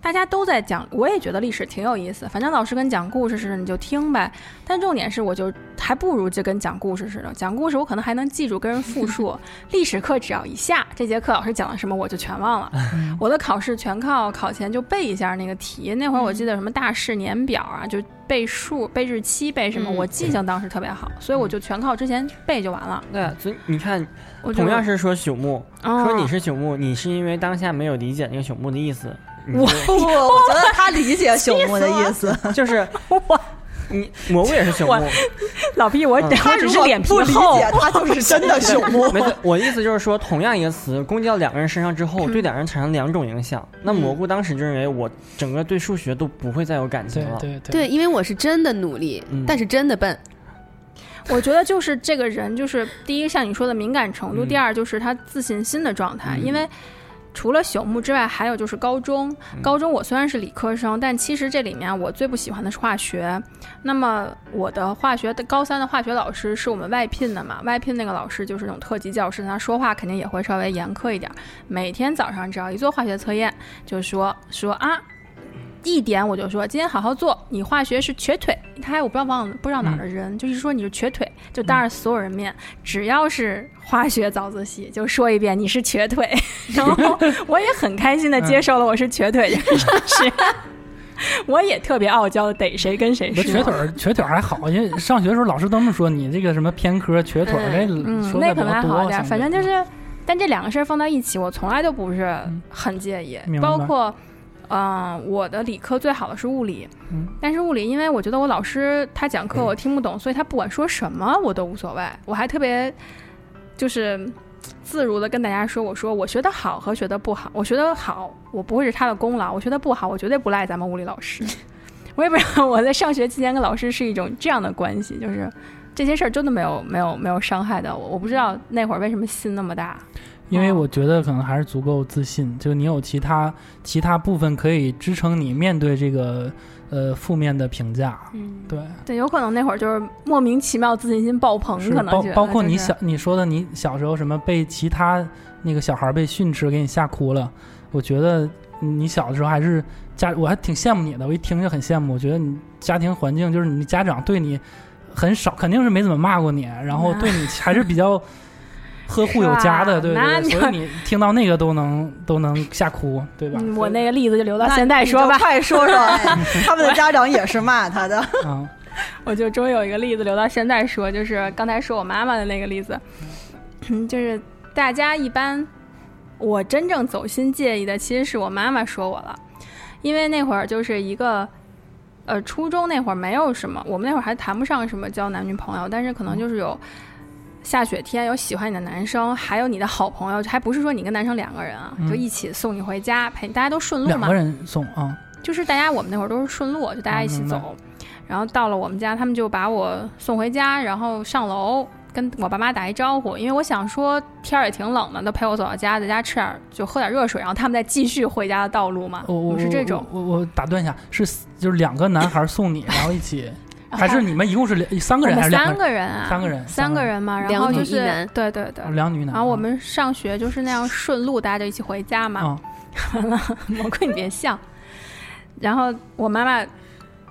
大家都在讲，我也觉得历史挺有意思。反正老师跟讲故事似的，你就听呗。但重点是，我就还不如就跟讲故事似的，讲故事我可能还能记住跟人复述。历史课只要一下，这节课老师讲了什么我就全忘了。我的考试全靠考前就背一下那个题。那会儿我记得什么大事年表啊，就背数、背日期、背什么，嗯我记性当时特别好，所以我就全靠之前背就完了。对啊，所以你看，我同样是说朽木，哦说你是朽木，你是因为当下没有理解那个朽木的意思，你不不，我觉得他理解 朽木的意思。就是 你蘑菇也是朽木，老毕，我嗯我只是脸皮不理厚。解，他就是真的朽木。没错，我的意思就是说，同样一个词攻击到两个人身上之后，嗯对两人产生两种影响。那蘑菇当时就认为我整个对数学都不会再有感情了。对对对对，因为我是真的努力，嗯但是真的笨。我觉得就是这个人，就是第一，像你说的敏感程度；嗯第二，就是他自信心的状态。嗯因为除了朽木之外，还有就是高中。嗯高中我虽然是理科生，但其实这里面我最不喜欢的是化学。那么我的化学的高三的化学老师是我们外聘的嘛，外聘那个老师就是那种特级教师，他说话肯定也会稍微严苛一点。每天早上只要一做化学测验，就说说啊。一点我就说今天好好做，你化学是瘸腿。他还我不知道忘了不知道哪儿的人，就一直说你是瘸腿，就当着所有人面，只要是化学早自习就说一遍你是瘸腿，然后我也很开心的接受了我是瘸腿这个事实。我也特别傲娇的逮谁跟谁这说。瘸腿儿，瘸腿儿还好，因为上学的时候老师都这么说，你这个什么偏科瘸腿儿，这嗯，说那可能的比较多。还好一点，相对反正就是，但这两个事儿放到一起，我从来都不是很介意，包括。嗯、我的理科最好的是物理，嗯但是物理因为我觉得我老师他讲课我听不懂，所以他不管说什么我都无所谓。我还特别就是自如的跟大家说，我说我学得好和学得不好，我学得好我不会是他的功劳，我学得不好我绝对不赖咱们物理老师。我也不知道我在上学期间跟老师是一种这样的关系，就是这些事儿真的没有没有没有伤害到我。我不知道那会儿为什么心那么大。因为我觉得可能还是足够自信，就你有其他其他部分可以支撑你面对这个呃负面的评价。嗯，对，对，有可能那会儿就是莫名其妙自信心爆棚，可能包包括就是你小你说的你小时候什么被其他那个小孩被训斥给你吓哭了，我觉得你小的时候还是家我还挺羡慕你的，我一听就很羡慕，我觉得你家庭环境就是你家长对你很少，肯定是没怎么骂过你，然后对你还是比较。呵护有加的，对是吧那对对，所以你听到那个都能都能吓哭，对吧？嗯，我那个例子就留到现在说吧。快说说，他们的家长也是骂他的。嗯，我就终于有一个例子留到现在说，就是刚才说我妈妈的那个例子，就是大家一般我真正走心介意的，其实是我妈妈说我了，因为那会儿就是一个。呃，初中那会儿没有什么，我们那会儿还谈不上什么交男女朋友，但是可能就是有下雪天有喜欢你的男生，还有你的好朋友，还不是说你跟男生两个人啊，嗯。就一起送你回家，陪你，大家都顺路嘛两个，人送啊，就是大家我们那会儿都是顺路，就大家一起走，然后到了我们家，他们就把我送回家，然后上楼跟我爸妈打一招呼，因为我想说天儿也挺冷的，都陪我走到家，在家吃点儿就喝点热水，然后他们再继续回家的道路嘛。我我是这种，我我我打断一下，是就是两个男孩送你，然后一起，还是你们一共是两三个人还是两个人？个人啊，三个人三三个人嘛，然后就是对对对哦。两女男。然后我们上学就是那样顺路，大家就一起回家嘛。啊，完了，蘑菇你别笑。然后我妈妈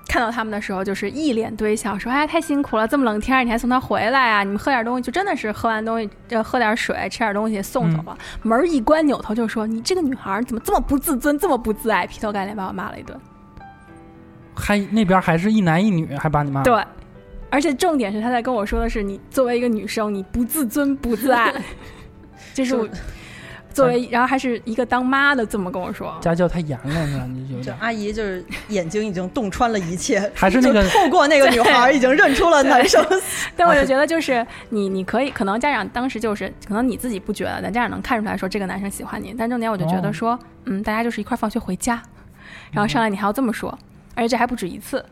看到他们的时候，就是一脸堆笑，说：“哎，太辛苦了，这么冷天你还送他回来啊？你们喝点东西，就真的是喝完东西，就喝点水，吃点东西送走了。门一关，扭头就说：‘你这个女孩怎么这么不自尊，这么不自爱？’劈头盖脸把我骂了一顿。还那边还是一男一女，还把你骂。对，而且重点是他在跟我说的是，你作为一个女生，你不自尊不自爱，这是我作为，然后还是一个当妈的这么跟我说。家教太严了，是吧？你就有。阿姨就是眼睛已经洞穿了一切，还是那个透过那个女孩儿已经认出了男生。但我就觉得，就是你，你可以，可能家长当时就是，可能你自己不觉得，但家长能看出来说这个男生喜欢你。但重点我就觉得说，嗯，大家就是一块儿放学回家，然后上来你还要这么说，而且这还不止一次，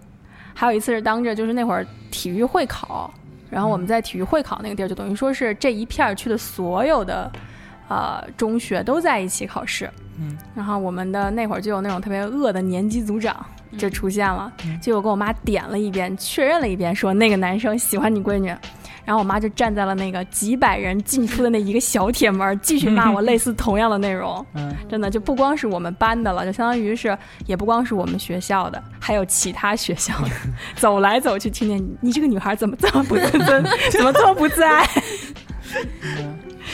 还有一次是当着就是那会儿体育会考，然后我们在体育会考那个地儿，就等于说是这一片儿区的所有的呃中学都在一起考试，嗯，然后我们的那会儿就有那种特别恶的年级组长就出现了，嗯。结果跟我妈点了一遍，确认了一遍，说那个男生喜欢你闺女。然后我妈就站在了那个几百人进出的那一个小铁门，继续骂我 类似同样的内容。嗯，真的就不光是我们班的了，就相当于是也不光是我们学校的，还有其他学校的，走来走去，听见你你这个女孩怎么这么不自尊，怎么这么不自爱？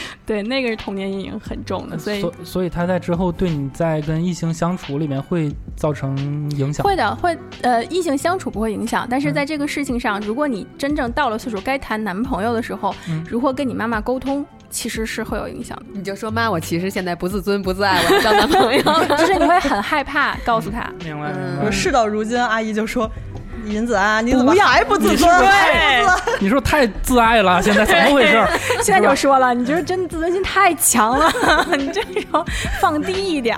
对，那个是童年阴影很重的，所以所所以他在之后对你在跟异性相处里面会造成影响。会的，会呃，异性相处不会影响，但是嗯在这个事情上，如果你真正到了岁数该谈男朋友的时候，嗯如何跟你妈妈沟通，其实是会有影响的。你就说妈，我其实现在不自尊不自爱，我要交男朋友。就是你会很害怕告诉他，明白嗯明白。事到如今，阿姨就说：“银子啊，你怎么还不自尊？对，你说太自爱了，现在怎么回事？现在就说了，你就是真自尊心太强了，你这种放低一点。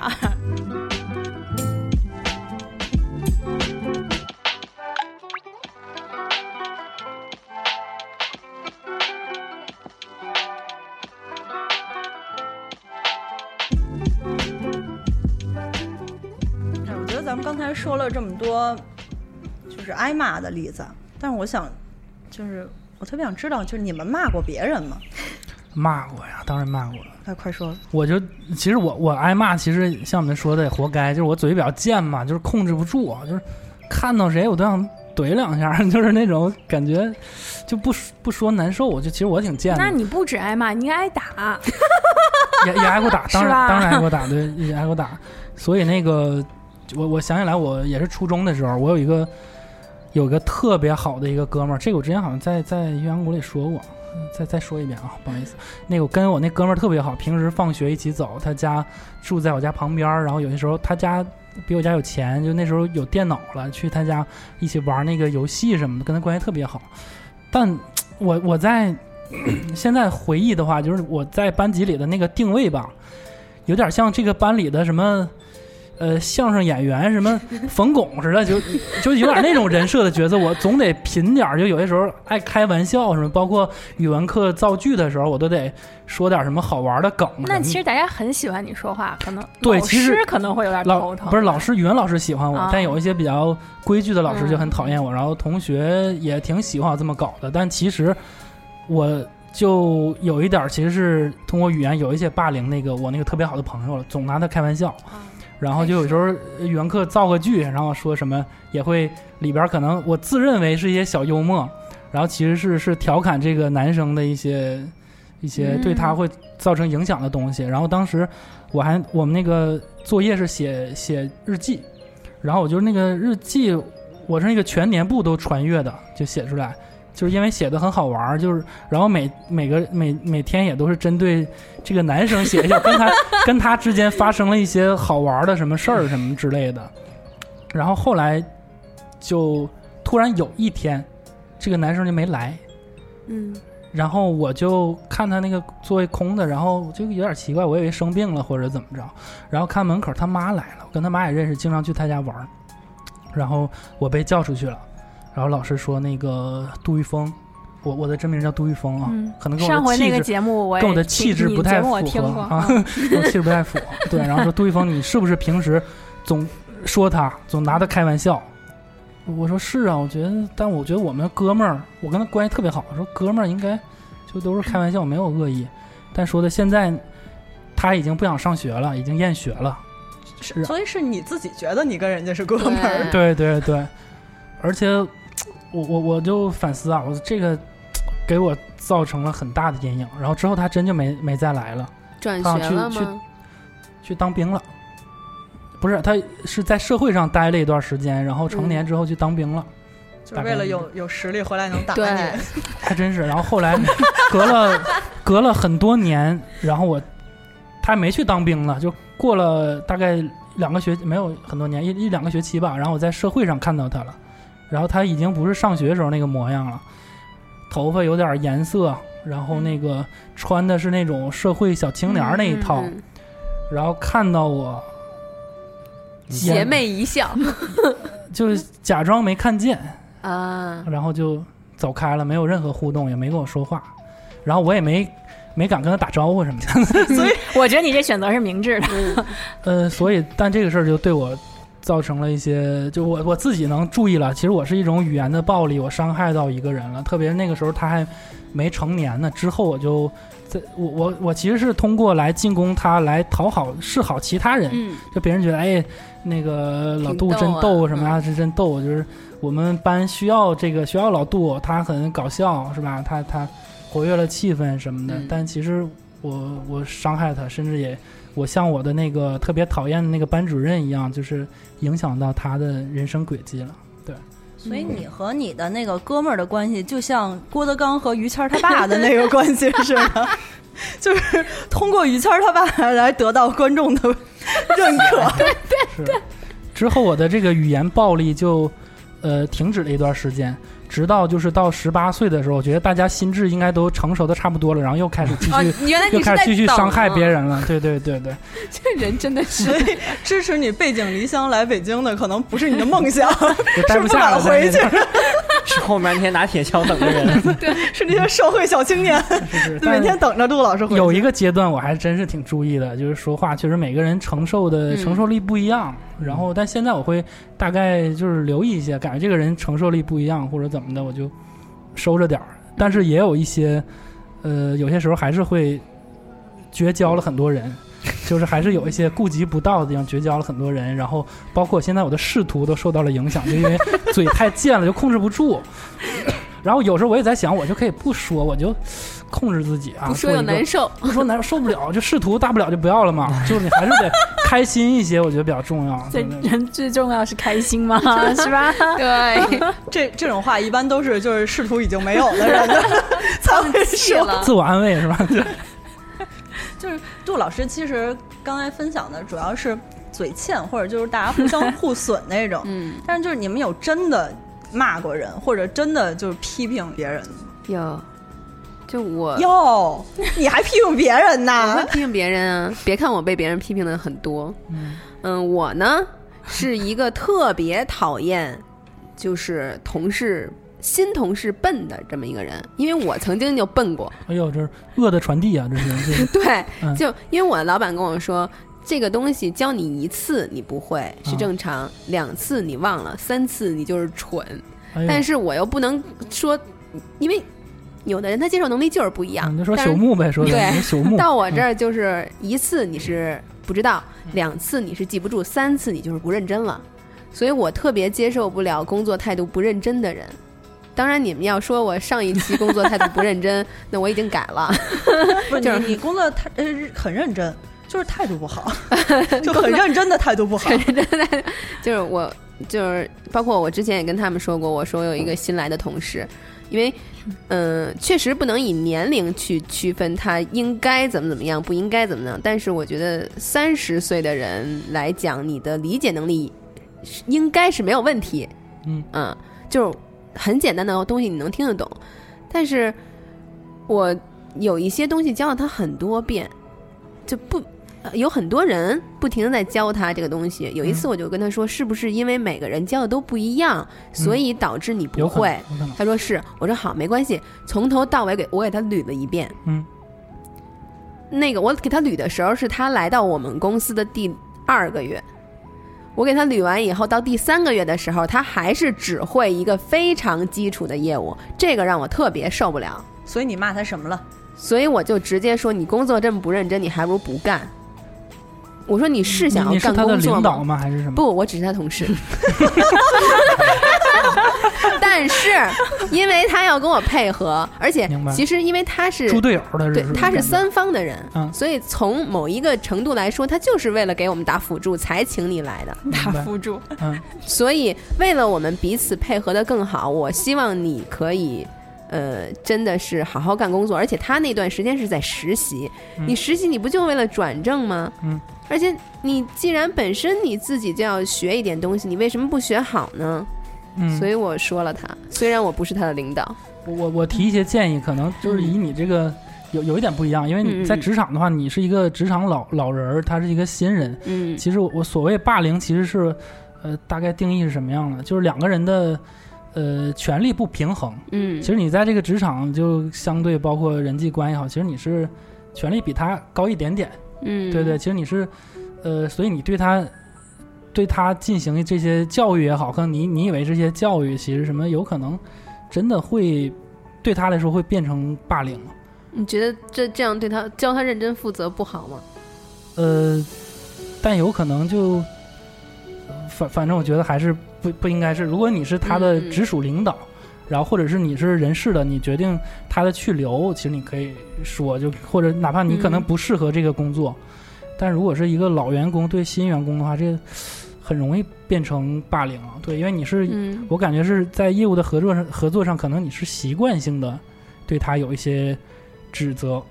哎，我觉得咱们刚才说了这么多，就是挨骂的例子，但是我想，就是我特别想知道，就是你们骂过别人吗？骂过呀，当然骂过了。快快说，我就其实我我挨骂，其实像你们说的也活该，就是我嘴比较贱嘛，就是控制不住，啊就是看到谁我都想怼两下，就是那种感觉，就不不说难受，我就其实我挺贱的。那你不止挨骂，你挨打。也也挨过打，当然是吧当然挨过打，对，也挨过打。所以那个，我我想起来，我也是初中的时候，我有一个有个特别好的一个哥们儿，这个我之前好像在在鸳鸯谷里说过，再再说一遍啊，不好意思。那个跟我那哥们儿特别好，平时放学一起走，他家住在我家旁边儿，然后有些时候他家比我家有钱，就那时候有电脑了，去他家一起玩那个游戏什么的，跟他关系特别好。但我我在 现在回忆的话，就是我在班级里的那个定位吧，有点像这个班里的什么。呃，相声演员什么 冯巩似的，就就有点那种人设的角色，我总得品点儿。就有些时候爱开玩笑什么，包括语文课造句的时候，我都得说点什么好玩的梗。那其实大家很喜欢你说话，可能对其实师可能会有点老头疼。不是老师，语文老师喜欢我，啊但有一些比较规矩的老师就很讨厌我，然后同学也挺喜欢我这么搞的。但其实我就有一点，其实是通过语言有一些霸凌那个我那个特别好的朋友了，总拿他开玩笑。然后就有时候语文课造个句，然后说什么也会里边可能我自认为是一些小幽默，然后其实是是调侃这个男生的一些一些对他会造成影响的东西。然后当时我还我们那个作业是写写日记，然后我就是那个日记，我是那个全年部都穿越的，就写出来。就是因为写的很好玩儿，就是然后每每个每每天也都是针对这个男生写一下，跟他 跟他之间发生了一些好玩的什么事儿什么之类的。然后后来就突然有一天，这个男生就没来，嗯，然后我就看他那个座位空的，然后我就有点奇怪，我以为生病了或者怎么着，然后看门口他妈来了，我跟他妈也认识，经常去他家玩儿，然后我被叫出去了，然后老师说那个杜玉峰，我我的真名叫杜玉峰啊，嗯可能跟我上回那个的气质节目我跟我的气质不太符合啊，跟 我气质不太符合。对，然后说杜玉峰，你是不是平时总说他，总拿他开玩笑？我说是啊，我觉得，但我觉得我们哥们儿，我跟他关系特别好，我说哥们儿应该就都是开玩笑，没有恶意。但说的现在他已经不想上学了，已经厌学了。是啊所以是你自己觉得你跟人家是哥们儿，对对对，而且我我我就反思啊，我这个给我造成了很大的阴影。然后之后他真就没没再来了。转啊去学了去吗？去当兵了。不是，他是在社会上待了一段时间，然后成年之后去当兵了，就是为了有有实力回来能 打对你。还真是。然后后来 隔了隔了很多年，然后我他没去当兵了，就过了大概两个学没有很多年，一一两个学期吧。然后我在社会上看到他了，然后他已经不是上学时候那个模样了，头发有点颜色，然后那个穿的是那种社会小青年那一套，嗯然后看到我。邪魅一笑。就是假装没看见，啊，然后就走开了，没有任何互动，也没跟我说话，然后我也没没敢跟他打招呼什么的，所以我觉得你这选择是明智的。呃，所以但这个事儿就对我造成了一些，就我我自己能注意了，其实我是一种语言的暴力，我伤害到一个人了，特别是那个时候他还没成年呢，之后我就在我我我其实是通过来进攻他来讨好示好其他人，嗯，就别人觉得哎，那个老杜真逗什么啊，嗯是真逗，就是我们班需要这个需要老杜，他很搞笑是吧？他他活跃了气氛什么的，嗯。但其实我我伤害他，甚至也我像我的那个特别讨厌的那个班主任一样，就是影响到他的人生轨迹了。对所以你和你的那个哥们儿的关系，就像郭德纲和于谦儿他爸的那个关系似的，就是通过于谦儿他爸来得到观众的认可。对对对之后我的这个语言暴力就，呃停止了一段时间，直到就是到十八岁的时候，我觉得大家心智应该都成熟的差不多了，然后又开始继啊，续。原来又开始继续伤害啊别，人了，对对对对，这人真的是所以支持你背井离乡来北京的，可能不是你的梦想，不下了，是不敢回去 是后面那天拿铁锹等的人。是那些社会小青年，每天等着杜老师回去。有一个阶段我还真是挺注意的，就是说话确实每个人承受的嗯承受力不一样。然后，但现在我会大概就是留意一些，感觉这个人承受力不一样或者怎么的，我就收着点儿。但是也有一些，呃，有些时候还是会绝交了很多人。就是还是有一些顾及不到的地方，绝交了很多人，然后包括现在我的仕途都受到了影响，就因为嘴太贱了，就控制不住。然后有时候我也在想，我就可以不说，我就控制自己啊，不说做一个又难受。不说难受不了，就试图大不了就不要了嘛。就是你还是得开心一些，我觉得比较重要。对人最重要是开心嘛，是吧？对，这这种话一般都是就是试图已经没有的人才会说。气了自。我安慰是吧？对就是杜老师其实刚才分享的主要是嘴欠，或者就是大家互相互损那种。嗯，但是就是你们有真的骂过人，或者真的就是批评别人有，就我哟？你还批评别人 我会呢？批评别人啊，别看我被别人批评的很多，嗯我呢是一个特别讨厌就是同事新同事笨的这么一个人，因为我曾经就笨过，哎呦，这是恶的传递啊！这是 这是对，嗯就因为我的老板跟我说。这个东西教你一次你不会是正常，两次你忘了，三次你就是蠢。哎但是我又不能说，因为有的人他接受能力就是不一样。你就说朽木呗，说的对你朽木。到我这儿就是一次你是不知道，两次你是记不住，三次你就是不认真了。所以我特别接受不了工作态度不认真的人。当然，你们要说我上一期工作态度不认真，那我已经改了。不是就是你你工作态呃很认真，就是态度不好，就很认真的态度不好。认真的就是我，就是包括我之前也跟他们说过，我说我有一个新来的同事，因为，嗯、确实不能以年龄去区分他应该怎么怎么样，不应该怎么样。但是我觉得三十岁的人来讲，你的理解能力应该是没有问题。嗯就是很简单的东西你能听得懂，但是我有一些东西教了他很多遍，就不。呃有很多人不停的在教他这个东西。有一次我就跟他说，是不是因为每个人教的都不一样，所以导致你不会？他说是，我说好，没关系，从头到尾给我给他捋了一遍。嗯，那个我给他捋的时候是他来到我们公司的第二个月，我给他捋完以后，到第三个月的时候，他还是只会一个非常基础的业务，这个让我特别受不了，所以你骂他什么了？所以我就直接说你工作这么不认真，你还不如不干。我说你是想要干工作吗？领导吗？还是什么？不，我只是他同事。但是因为他要跟我配合，而且其实因为他是猪队友的是，对，他是三方的人，嗯所以从某一个程度来说，他就是为了给我们打辅助才请你来的。打辅助，嗯所以为了我们彼此配合的更好，我希望你可以。呃，真的是好好干工作，而且他那段时间是在实习，嗯你实习你不就为了转正吗？嗯，而且你既然本身你自己就要学一点东西，你为什么不学好呢？嗯，所以我说了他，虽然我不是他的领导，我我我提一些建议，可能就是以你这个有有一点不一样，因为你在职场的话，你是一个职场老老人儿，他是一个新人。嗯其实我我所谓霸凌，其实是呃大概定义是什么样的？就是两个人的呃权力不平衡。嗯其实你在这个职场就相对包括人际关系好，其实你是权力比他高一点点。嗯，对对，其实你是呃，所以你对他。对他进行这些教育也好，可能你你以为这些教育其实什么有可能真的会对他来说会变成霸凌吗？你觉得这这样对他教他认真负责不好吗？呃，但有可能就反反正我觉得还是不不应该是，如果你是他的嗯直属领导，然后或者是你是人事的，你决定他的去留，其实你可以说就或者哪怕你可能嗯不适合这个工作，但如果是一个老员工对新员工的话，这很容易变成霸凌啊。对，因为你是、嗯我感觉是在业务的合作上合作上，可能你是习惯性的对他有一些指责。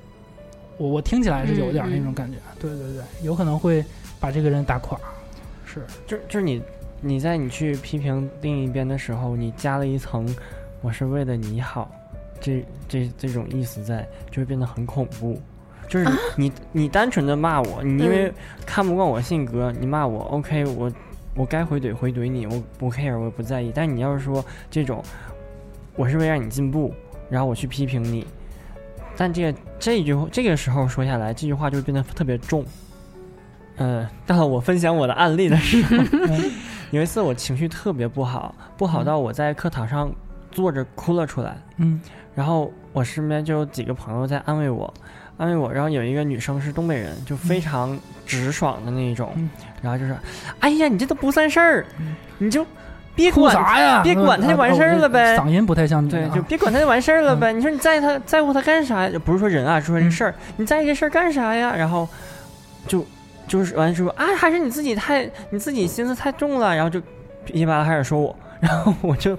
我我听起来是有点儿那种感觉，对对对，有可能会把这个人打垮。是，就就是你你在你去批评另一边的时候，你加了一层“我是为了你好”这这这种意思在，就会变得很恐怖。就是你、你单纯的骂我，你因为看不惯我性格，你骂我，OK，我我该回怼回怼你，我不 care，我不在意。但你要是说这种，我是为让你进步，然后我去批评你，但这个这一句这个时候说下来，这句话就会变得特别重。嗯，到了我分享我的案例的时候，有一次我情绪特别不好，不好到我在课堂上坐着哭了出来。嗯，然后我身边就有几个朋友在安慰我，安慰我。然后有一个女生是东北人，就非常直爽的那一种，嗯然后就说：“哎呀，你这都不算事儿，你就别哭管啥呀？别管他就完事儿了呗。嗓音不太像你对，啊，就别管他就完事儿了呗。你说你在意他在乎他干啥呀？不是说人啊，是说这嗯事儿，你在意这事儿干啥呀？然后就就是完之后啊，还是你自己太你自己心思太重了，然后就噼里啪啦开始说我，然后我就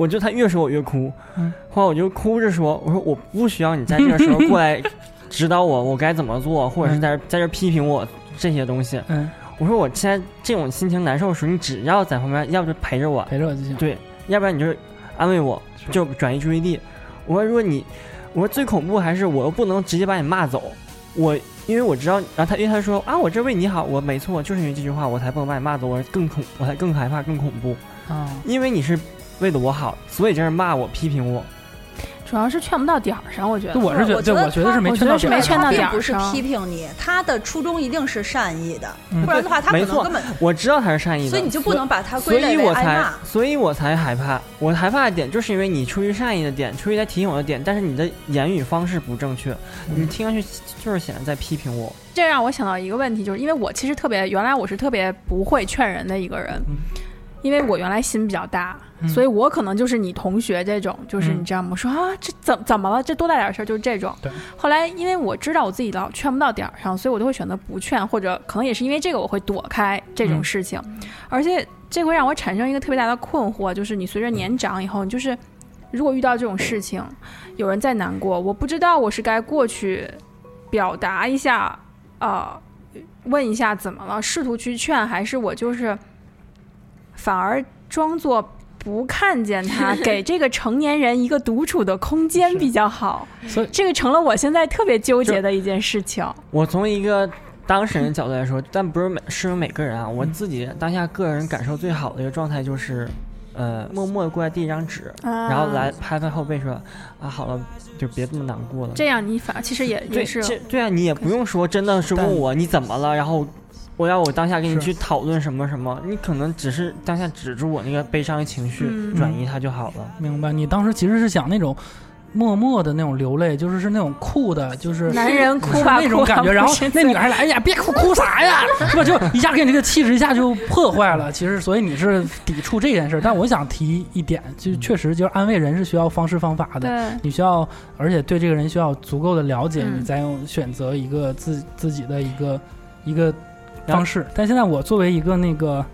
我就他越说我越哭，嗯。后来我就哭着说，我说我不需要你在这个时候过来指导我我该怎么做，或者是在这在这批评我这些东西。嗯，我说我现在这种心情难受的时候，你只要在旁边，要不就陪着我，陪着我就行。对，要不然你就是安慰我，就转移注意力。我说如果你，我说最恐怖还是我又不能直接把你骂走，我因为我知道，然后他因为他说啊，我这为你好，我没错，就是因为这句话我才不能把你骂走，我更恐，我才更害怕更恐怖，啊，因为你是为了我好，所以这是骂我批评我，主要是劝不到点儿上，我觉得。我是觉得，我觉得是没劝到点儿觉得是没劝到他点儿并不是上批评你，他的初衷一定是善意的，嗯不然的话他可没错能根本，我知道他是善意的，所以你就不能把他归类以我才为挨骂。，所以我才害怕。我害怕的点就是因为你出于善意的点，出于在提醒我的点，但是你的言语方式不正确，你听上去就是显得在批评我。这让我想到一个问题，就是因为我其实特别，原来我是特别不会劝人的一个人，嗯因为我原来心比较大，嗯所以我可能就是你同学这种，就是嗯你知道吗？我说啊，这怎怎么了？这多大点事儿，就是这种。对。后来因为我知道我自己老劝不到点儿上，所以我都会选择不劝，或者可能也是因为这个，我会躲开这种嗯事情。而且这会让我产生一个特别大的困惑，就是你随着年长以后，你就是如果遇到这种事情，有人在难过，我不知道我是该过去表达一下，呃，问一下怎么了，试图去劝，还是我就是反而装作不看见他，给这个成年人一个独处的空间比较好。所以这个成了我现在特别纠结的一件事情。我从一个当事人角度来说，但不是每适用每个人啊。我自己当下个人感受最好的一个状态就是，呃，默默的过来递一张纸，然后来拍拍后背说啊，好了，就别这么难过了。这样你反而其实也对也是这对啊，你也不用说真的是问我你怎么了，然后我要我当下跟你去讨论什么什么，你可能只是当下止住我那个悲伤的情绪，嗯转移它就好了。明白，你当时其实是想那种默默的那种流泪，就是是那种酷的，就是男人哭吧哭那种感觉。然后那女孩来，哎呀，别哭，哭啥呀？是吧？就一下给你这个气质一下就破坏了。其实，所以你是抵触这件事儿。但我想提一点，就确实就是安慰人是需要方式方法的。你需要，而且对这个人需要足够的了解，嗯你再用选择一个自自己的一个一个方式。但现在我作为一个那个，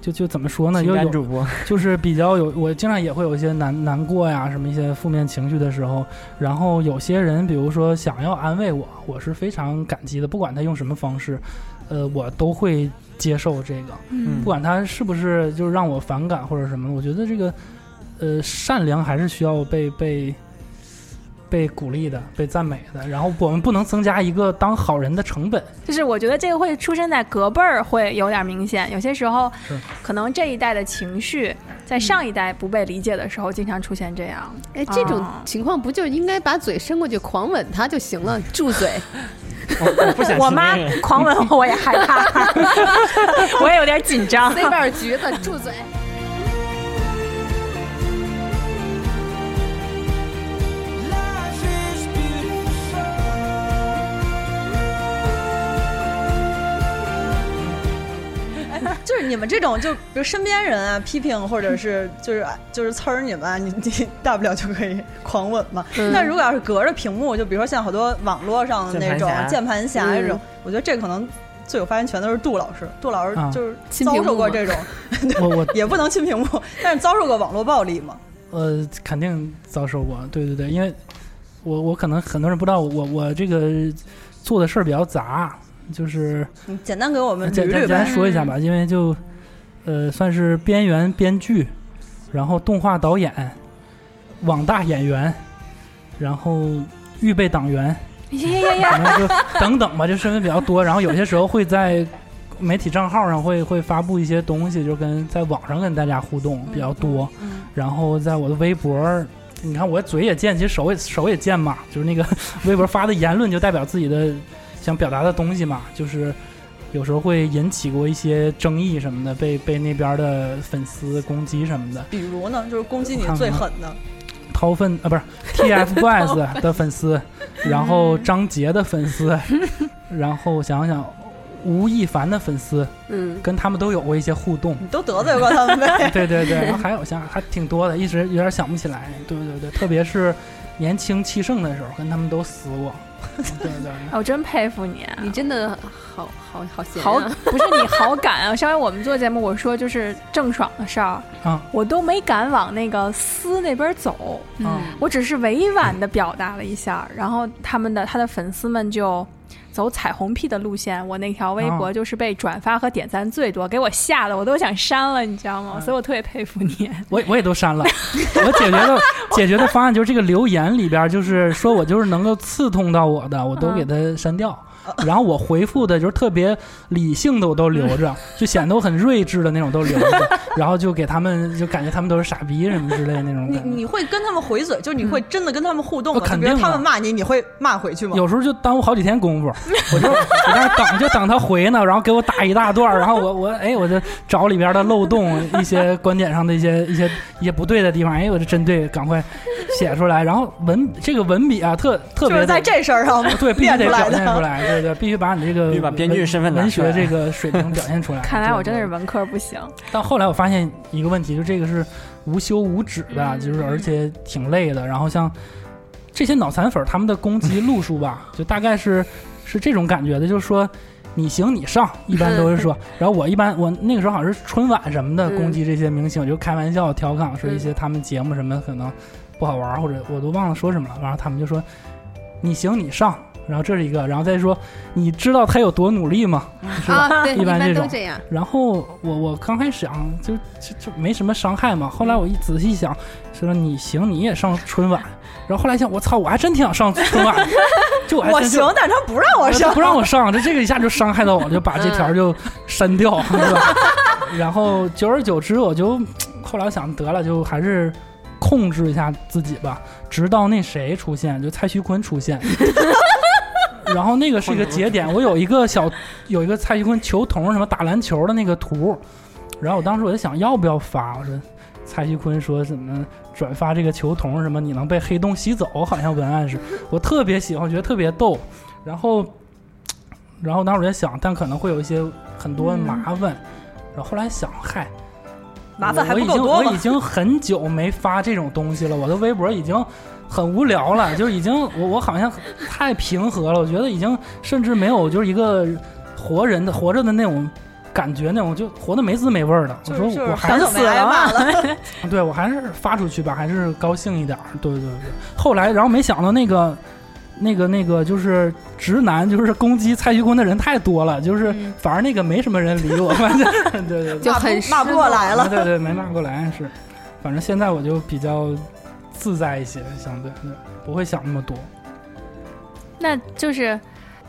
就就怎么说呢？情又有感主播，就是比较有，我经常也会有一些难难过呀，什么一些负面情绪的时候，然后有些人，比如说想要安慰我，我是非常感激的，不管他用什么方式，呃，我都会接受这个，嗯不管他是不是就让我反感或者什么，我觉得这个，呃，善良还是需要被被被鼓励的，被赞美的，然后我们不能增加一个当好人的成本，就是我觉得这个会出现在隔辈儿会有点明显，有些时候可能这一代的情绪在上一代不被理解的时候，经常出现这样。哎，这种啊情况不就应该把嘴伸过去狂吻他就行了，住嘴。我我不想我妈狂吻我，我也害怕，我也有点紧张。塞瓣橘子，住嘴。就是你们这种，就比如身边人啊批评，或者是就是就是呲儿你们啊，你你 大不了就可以 狂吻嘛。嗯但如果要是隔着屏幕，就比如说像好多网络上的那种键盘侠这种嗯，我觉得这可能最有发言权的是杜老师。杜老师啊就是遭受过这种，我我也不能亲屏幕，但是遭受过网络暴力嘛。呃，肯定遭受过，对对对，因为我我可能很多人不知道，我我这个做的事儿比较杂，就是你简单给我们简单简单。说一下吧，因为就呃，算是边缘编剧，然后动画导演，网大演员，然后预备党员，等等吧，就身份比较多。然后有些时候会在媒体账号上会会发布一些东西，就跟在网上跟大家互动比较多。嗯，然后在我的微博，你看我嘴也贱，其实手也手也贱嘛，就是那个 微博发的言论就代表自己的想表达的东西嘛，就是有时候会引起过一些争议什么的，被被那边的粉丝攻击什么的。比如呢，就是攻击你最狠的，掏粪啊，不是 TFBOYS 的粉丝，然后张杰的粉丝，然后想想吴亦凡的粉丝，嗯，跟他们都有过一些互动。你都得罪过他们呗？对对对，然后还有像还挺多的，一直有点想不起来。对对对，特别是年轻气盛的时候，跟他们都撕过。对对，我真佩服你，你真的好好好闲、啊，好不是你好敢啊！上回我们做节目，我说就是郑爽的事儿啊，我都没敢往那个撕那边走，嗯，我只是委婉的表达了一下，然后他们的他的粉丝们就。走彩虹屁的路线，我那条微博就是被转发和点赞最多，给我吓得我都想删了，你知道吗？所以我特别佩服你。我我也都删了，我解决的解决的方案就是这个留言里边，就是说我就是能够刺痛到我的，我都给它删掉。然后我回复的就是特别理性的，我都留着，就显得我很睿智的那种都留着。然后就给他们，就感觉他们都是傻逼什么之类的那种你你会跟他们回嘴，就你会真的跟他们互动吗？肯定。他们骂你，你会骂回去吗？有时候就耽误好几天功夫，我就我在那等，就等他回呢，然后给我打一大段，然后我我哎，我就找里边的漏洞，一些观点上的一些一些一些不对的地方，哎，我就针对，赶快写出来。然后文这个文笔啊，特特别就是在这事儿上对必须得表现出来，对对，必须把你这个必须把编剧身份文学这个水平表现出来。看来我真的是文科不行。但后来我发现一个问题，就这个是无休无止的，就是而且挺累的。然后像这些脑残粉，他们的攻击路数吧，就大概是是这种感觉的，就是说你行你上，一般都是说。然后我一般我那个时候好像是春晚什么的攻击这些明星，就开玩笑调侃说一些他们节目什么可能不好玩，或者我都忘了说什么了。然后他们就说你行你上。然后这是一个，然后再说，你知道他有多努力吗？是吧？啊、对，一般都这样。然后我我刚开始想，就就就没什么伤害嘛。后来我一仔细想，说你行，你也上春晚。然后后来想，我操，我还真挺想上春晚。就我我行，但是他不让我上，不让我上，这这个一下就伤害到我，就把这条就 删掉？然后久而久之，我就后来想得了，就还是控制一下自己吧。直到那谁出现，就蔡徐坤出现。然后那个是一个节点，我有一个小有一个蔡徐坤球童什么打篮球的那个图，然后我当时我就想要不要发，我说蔡徐坤说什么转发这个球童什么你能被黑洞吸走，好像文案是，我特别喜欢，觉得特别逗，然后然后当时我在想，但可能会有一些很多麻烦，然后后来想，嗨。麻烦还不够多我已经很久没发这种东西了，我的微博已经很无聊了，就是已经我我好像太平和了，我觉得已经甚至没有就是一个活人的活着的那种感觉，那种就活得没滋没味儿的。我说我还是死了，对我还是发出去吧，还是高兴一点。对对对，后来然后没想到那个。那个那个就是直男，就是攻击蔡徐坤的人太多了，就是反而那个没什么人理我，反正对对，就很骂不过来了。对对，没骂过来是，反正现在我就比较自在一些，相对不会想那么多。那就是，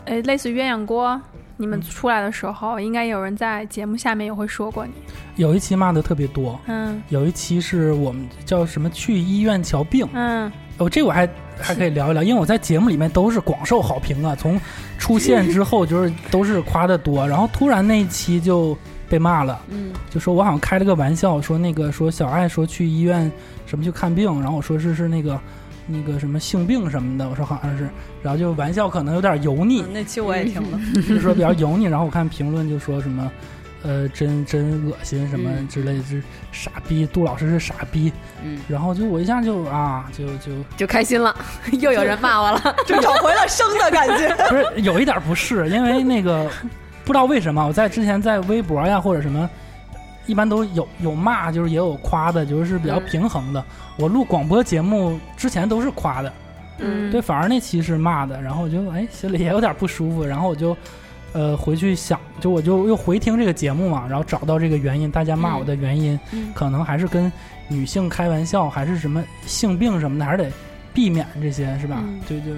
呃，类似鸳鸯锅，你们出来的时候，应该有人在节目下面也会说过你。有一期骂的特别多，嗯，有一期是我们叫什么去医院瞧病，嗯，哦，这我还还可以聊一聊，因为我在节目里面都是广受好评啊，从出现之后就是都是夸的多，然后突然那一期就被骂了，嗯，就说我好像开了个玩笑，说那个说小爱说去医院什么去看病，然后我说是是那个那个什么性病什么的，我说好像是，然后就玩笑可能有点油腻，那期我也听了 就说比较油腻，然后我看评论就说什么。呃，真真恶心什么之类，是傻逼，杜老师是傻逼，嗯，然后就我一下就啊，就就就开心了，又有人骂我了，就找回了生的感觉。不是有一点不是，因为那个不知道为什么，我在之前在微博呀或者什么，一般都有有骂，就是也有夸的，就是比较平衡的。我录广播节目之前都是夸的，嗯，对，反而那期是骂的，然后我就哎心里也有点不舒服，然后我就。呃，回去想，就我就又回听这个节目嘛，然后找到这个原因，大家骂我的原因，嗯可能还是跟女性开玩笑，还是什么性病什么的，还是得避免这些，是吧？嗯就就，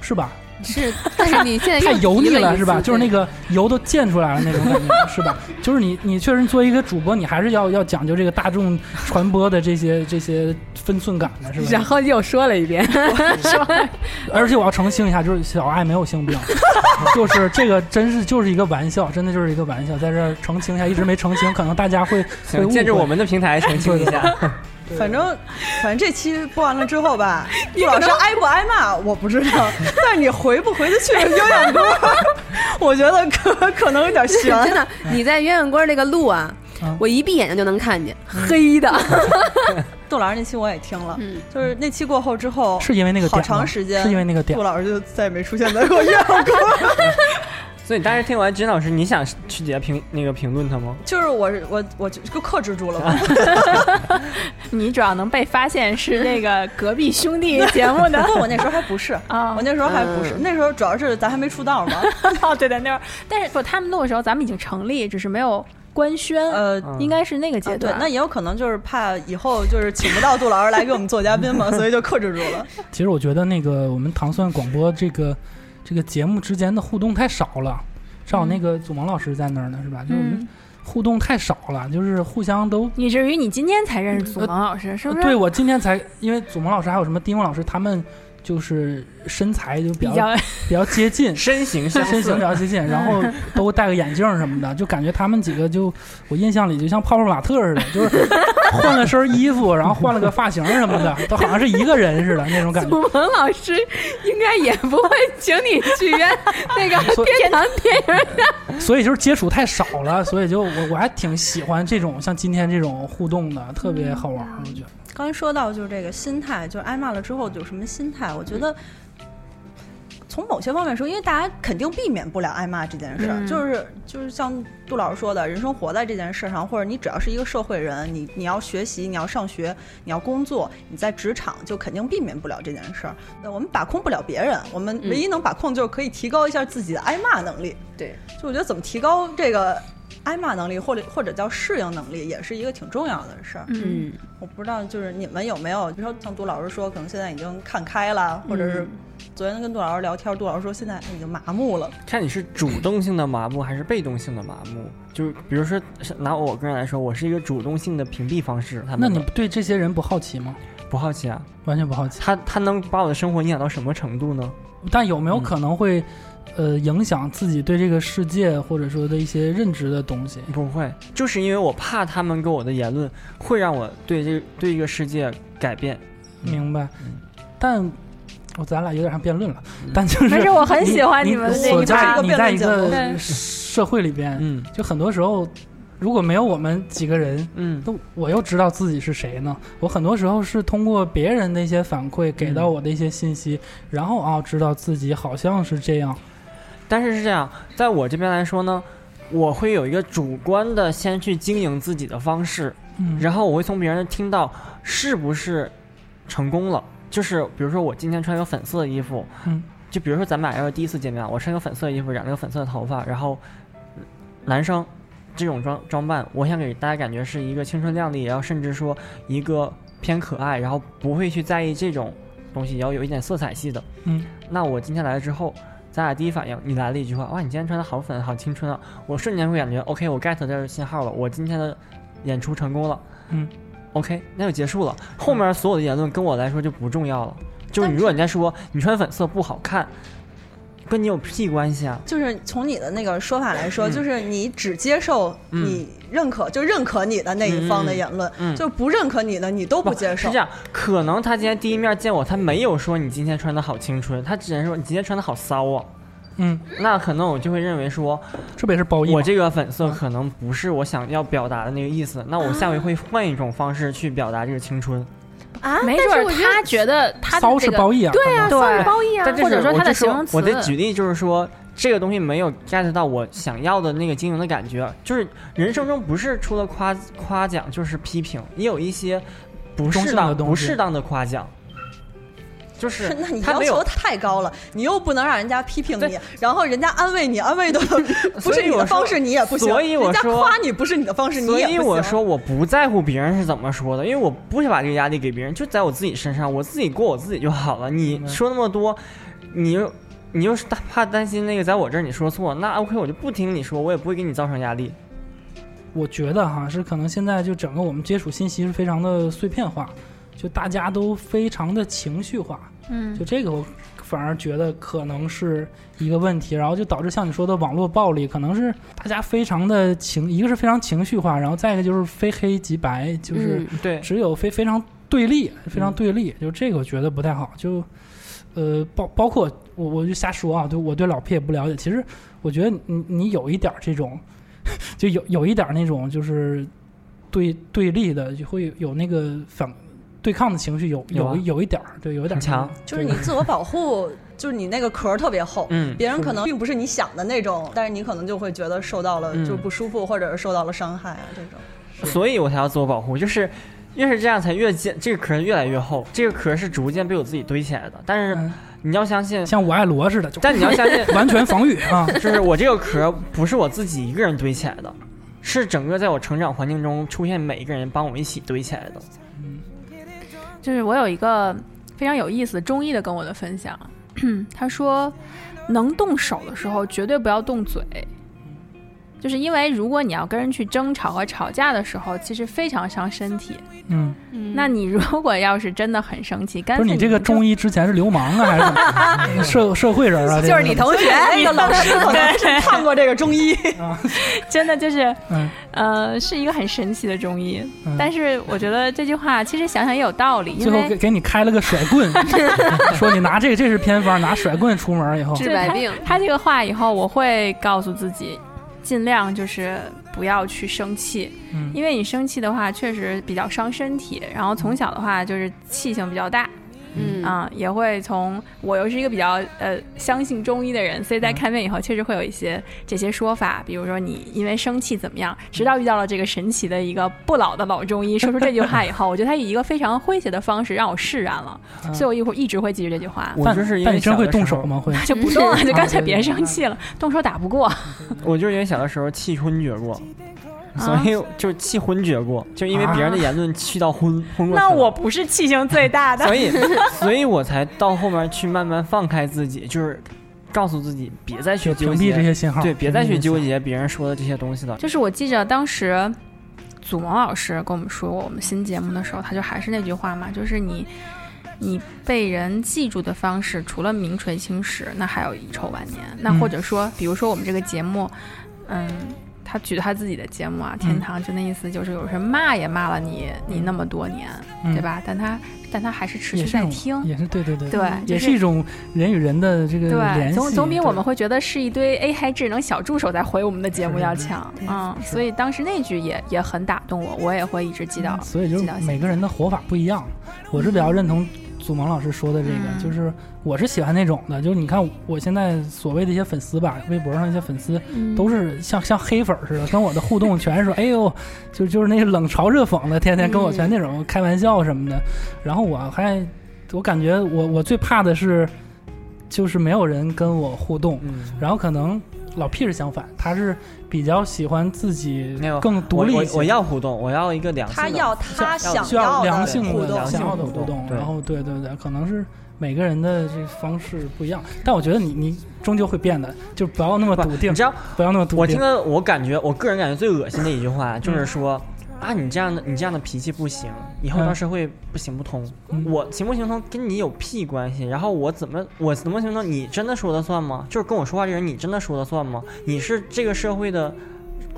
是吧？是，但是你现在 太油腻了，是吧？就是那个油都溅出来了那种感觉，是吧？就是你，你确实作为一个主播，你还是要要讲究这个大众传播的这些这些分寸感的，是吧？然后又说了一遍，而且我要澄清一下，就是小爱没有性病，就是这个真是就是一个玩笑，真的就是一个玩笑，在这儿澄清一下，一直没澄清，可能大家会会，误会。借着我们的平台澄清一下。反正反正这期播完了之后吧，杜老师挨不挨骂我不知道，但是你回不回得去鸳鸯锅，我觉得可可能有点悬。真的，你在鸳鸯锅那个路啊嗯，我一闭眼睛就能看见，黑的。杜老师那期我也听了，嗯就是那期过后之后，是因为那个好长时间，是因为那个点杜老师就再也没出现在过鸳鸯锅。所以当时听完金老师，你想去底下评那个评论他吗？就是我我我就就克制住了嘛。你主要能被发现是那个隔壁兄弟节目的 不过我那时候还不是，啊我那时候还不是，嗯那时候主要是咱还没出道嘛。哦，对对，那会儿，但是不，他们录的时候咱们已经成立，只是没有官宣，呃，嗯应该是那个啊阶段。，对那也有可能就是怕以后就是请不到杜老师来给我们做嘉宾嘛，所以就克制住了。其实我觉得那个我们糖蒜广播这个这个节目之间的互动太少了，正好那个祖萌老师在那儿呢，是吧？就是我们嗯，互动太少了，就是互相都。以至于你今天才认识祖萌老师，是不是？对，我今天才，因为祖萌老师还有什么丁文老师，他们就是身材就比较比较 比较接近，身形相身形比，较接近，然后 都戴个眼镜什么的，就感觉他们几个就我印象里就像泡泡玛特似的，就是换了身衣服，然后换了个发型什么的，都好像是一个人似的那种感觉。祖萌老师应该也不会请你去约那个天堂电影所以就是接触太少了，所以就我我还挺喜欢这种像今天这种互动的，特别好玩，我觉得。刚才说到就是这个心态，就是挨骂了之后有什么心态？我觉得从某些方面说，因为大家肯定避免不了挨骂这件事儿，嗯就是就是像杜老师说的，人生活在这件事上，或者你只要是一个社会人，你你要学习，你要上学，你要工作，你在职场就肯定避免不了这件事儿。那我们把控不了别人，我们唯一能把控就是可以提高一下自己的挨骂能力。对，就我觉得怎么提高这个挨骂能力，或者或者叫适应能力，也是一个挺重要的事儿。嗯，我不知道，就是你们有没有，比如说像杜老师说，可能现在已经看开了，或者是昨天跟杜老师聊天，杜老师说现在已经麻木了。看你是主动性的麻木还是被动性的麻木。就是比如说，是拿我个人来说，我是一个主动性的屏蔽方式。他们那你对这些人不好奇吗？不好奇啊？完全不好奇。他他能把我的生活影响到什么程度呢？但有没有嗯可能会，呃，影响自己对这个世界或者说的一些认知的东西？不会，就是因为我怕他们给我的言论会让我对这对这个世界改变。明白嗯？但。我咱俩有点像辩论了，嗯但就是没事我很喜欢你你们的这所一趴在你在一辩论个社会里边，嗯就很多时候，如果没有我们几个人，嗯那我又知道自己是谁呢？我很多时候是通过别人的一些反馈给到我的一些信息，然后啊，知道自己好像是这样。但是是这样，在我这边来说呢，我会有一个主观的先去经营自己的方式，嗯，然后我会从别人听到是不是成功了。就是比如说我今天穿一个粉色的衣服，嗯，就比如说咱们俩要是第一次见面，我穿一个粉色的衣服，染了个粉色的头发，然后男生这种装装扮，我想给大家感觉是一个青春靓丽，然后甚至说一个偏可爱，然后不会去在意这种东西，要有一点色彩系的。嗯，那我今天来了之后，咱俩第一反应，你来了一句话，哇，你今天穿的好粉，好青春啊！我瞬间会感觉，OK，我 get 这个信号了，我今天的演出成功了。嗯，OK，那就结束了。后面所有的言论跟我来说就不重要了。就是你如果人家说你穿粉色不好看，跟你有屁关系啊？就是从你的那个说法来说，嗯就是你只接受你认可，就认可你的那一方的言论，嗯就不认可你的你都不接受是这。样，可能他今天第一面见我，他没有说你今天穿的好青春，他只能说你今天穿的好骚啊。嗯，那可能我就会认为说，这不也是褒义？我这个粉色可能不是我想要表达的那个意思，那我下回会换一种方式去表达这个青春。啊，没准他觉得他这个是褒义啊。对啊，可能对骚是褒义啊或者说他的是我就形容词我的举例就是说，这个东西没有 get 到我想要的那个经营的感觉，就是人生中不是除了夸夸奖就是批评，也有一些不适当的东西不适当的夸奖。就是 那你要求。太高了，你又不能让人家批评你，然后人家安慰你，安慰的 不是你的方式，你也不行。所以我人家说夸你不是你的方式，你也不行。所以我说我不在乎别人是怎么说的，因为我不想把这个压力给别人，就在我自己身上，我自己过我自己就好了。你说那么多，你又你又是大怕担心那个在我这儿你说错，那 OK 我就不听你说，我也不会给你造成压力。我觉得哈是可能现在就整个我们接触信息是非常的碎片化，就大家都非常的情绪化，嗯就这个我反而觉得可能是一个问题，然后就导致像你说的网络暴力，可能是大家非常的情，一个是非常情绪化，然后再一个就是非黑即白，就是嗯对，只有非非常对立，非常对立，就这个我觉得不太好。就呃，包包括我我就瞎说啊，对我对老 P 也不了解。其实我觉得你你有一点儿这种，就有有一点儿那种就是对对立的，就会有那个反对抗的情绪，有有啊有有一点儿，对，有一点儿强就是你自我保护，就是你那个壳儿特别厚，嗯 别人可能并不是你想的那种，但是你可能就会觉得受到了嗯就不舒服，或者是受到了伤害啊这种。所以我才要自我保护，就是越是这样才越坚，这个壳越来越厚，这个壳是逐渐被我自己堆起来的。但是嗯你要相信，像我爱罗似的，就但你要相信，完全防御啊。就是我这个壳不是我自己一个人堆起来的，是整个在我成长环境中出现每一个人帮我一起堆起来的。就是我有一个非常有意思中医的跟我的分享，他说，能动手的时候绝对不要动嘴，就是因为如果你要跟人去争吵和吵架的时候，其实非常伤身体。嗯，那你如果要是真的很生气，干不是你这个中医之前是流氓啊，还是怎么 社社会人啊？就是你同学，那个老师可能是看过这个中医，真的就是嗯呃是一个很神奇的中医。嗯但是我觉得这句话其实想想也有道理，最后给给你开了个甩棍，说你拿这个这是偏方，拿甩棍出门以后，治百病。他这个话以后，我会告诉自己，尽量就是不要去生气，嗯。因为你生气的话确实比较伤身体。然后从小的话就是气性比较大，嗯啊、也会从我又是一个比较呃相信中医的人，所以在看病以后确实会有一些这些说法，比如说你因为生气怎么样，直到遇到了这个神奇的一个不老的老中医说出这句话以后，我觉得他以一个非常诙谐的方式让我释然了，嗯所以我一会儿一直会记住这句话。我就是因为真会？动手吗？会 就不动了，就干脆别生气了，动手打不过。我就是因为小的时候气昏厥过，啊所以就气昏厥过，就因为别人的言论气到昏昏过。那我不是气性最大的所，以，所以我才到后面去慢慢放开自己，就是告诉自己别再去屏纠结蔽这些信号，对，别再去纠结。别人说的这些东西了。就是我记着当时祖萌老师跟我们说过我们新节目的时候，他就还是那句话嘛，就是你你被人记住的方式，除了名垂青史，那还有遗臭万年。那嗯或者说，比如说我们这个节目，嗯。他举他自己的节目啊，天堂就那意思，就是有人骂也骂了你，你那么多年，嗯对吧？但他但他还是持续在听，也是对对对，对，也就是一种人与人的这个联对，系，总总比我们会觉得是一堆 AI 智能小助手在回我们的节目要强，对嗯，所以当时那句也也很打动我，我也会一直记到。嗯所以就是每个人的活法不一样。我是比较认同祖萌老师说的这个，嗯。就是我是喜欢那种的，就是你看我现在所谓的一些粉丝吧，微博上一些粉丝嗯。都是像像黑粉儿似的，跟我的互动全是说，哎呦，就就是那些冷嘲热讽的，天天跟我全那种开玩笑什么的。然后我还我感觉我我最怕的是，就是没有人跟我互动，嗯，然后可能老 P 是相反，他是比较喜欢自己更独立一些我我我要互动，我要一个良性的。他要他想需要良性的、互动，想要的互动互动，对然后对对对，可能是每个人的这方式不一样，但我觉得你你终究会变的，就不要那么笃定你知，道，不要那么笃定我听。到，我感觉，我个人感觉最恶心的一句话就是说。啊，你这样的你这样的脾气不行，以后嗯到社会不行不通。嗯我行不行通跟你有屁关系？然后我怎么我怎么行通？你真的说了算吗？就是跟我说话这人，你真的说了算吗？你是这个社会的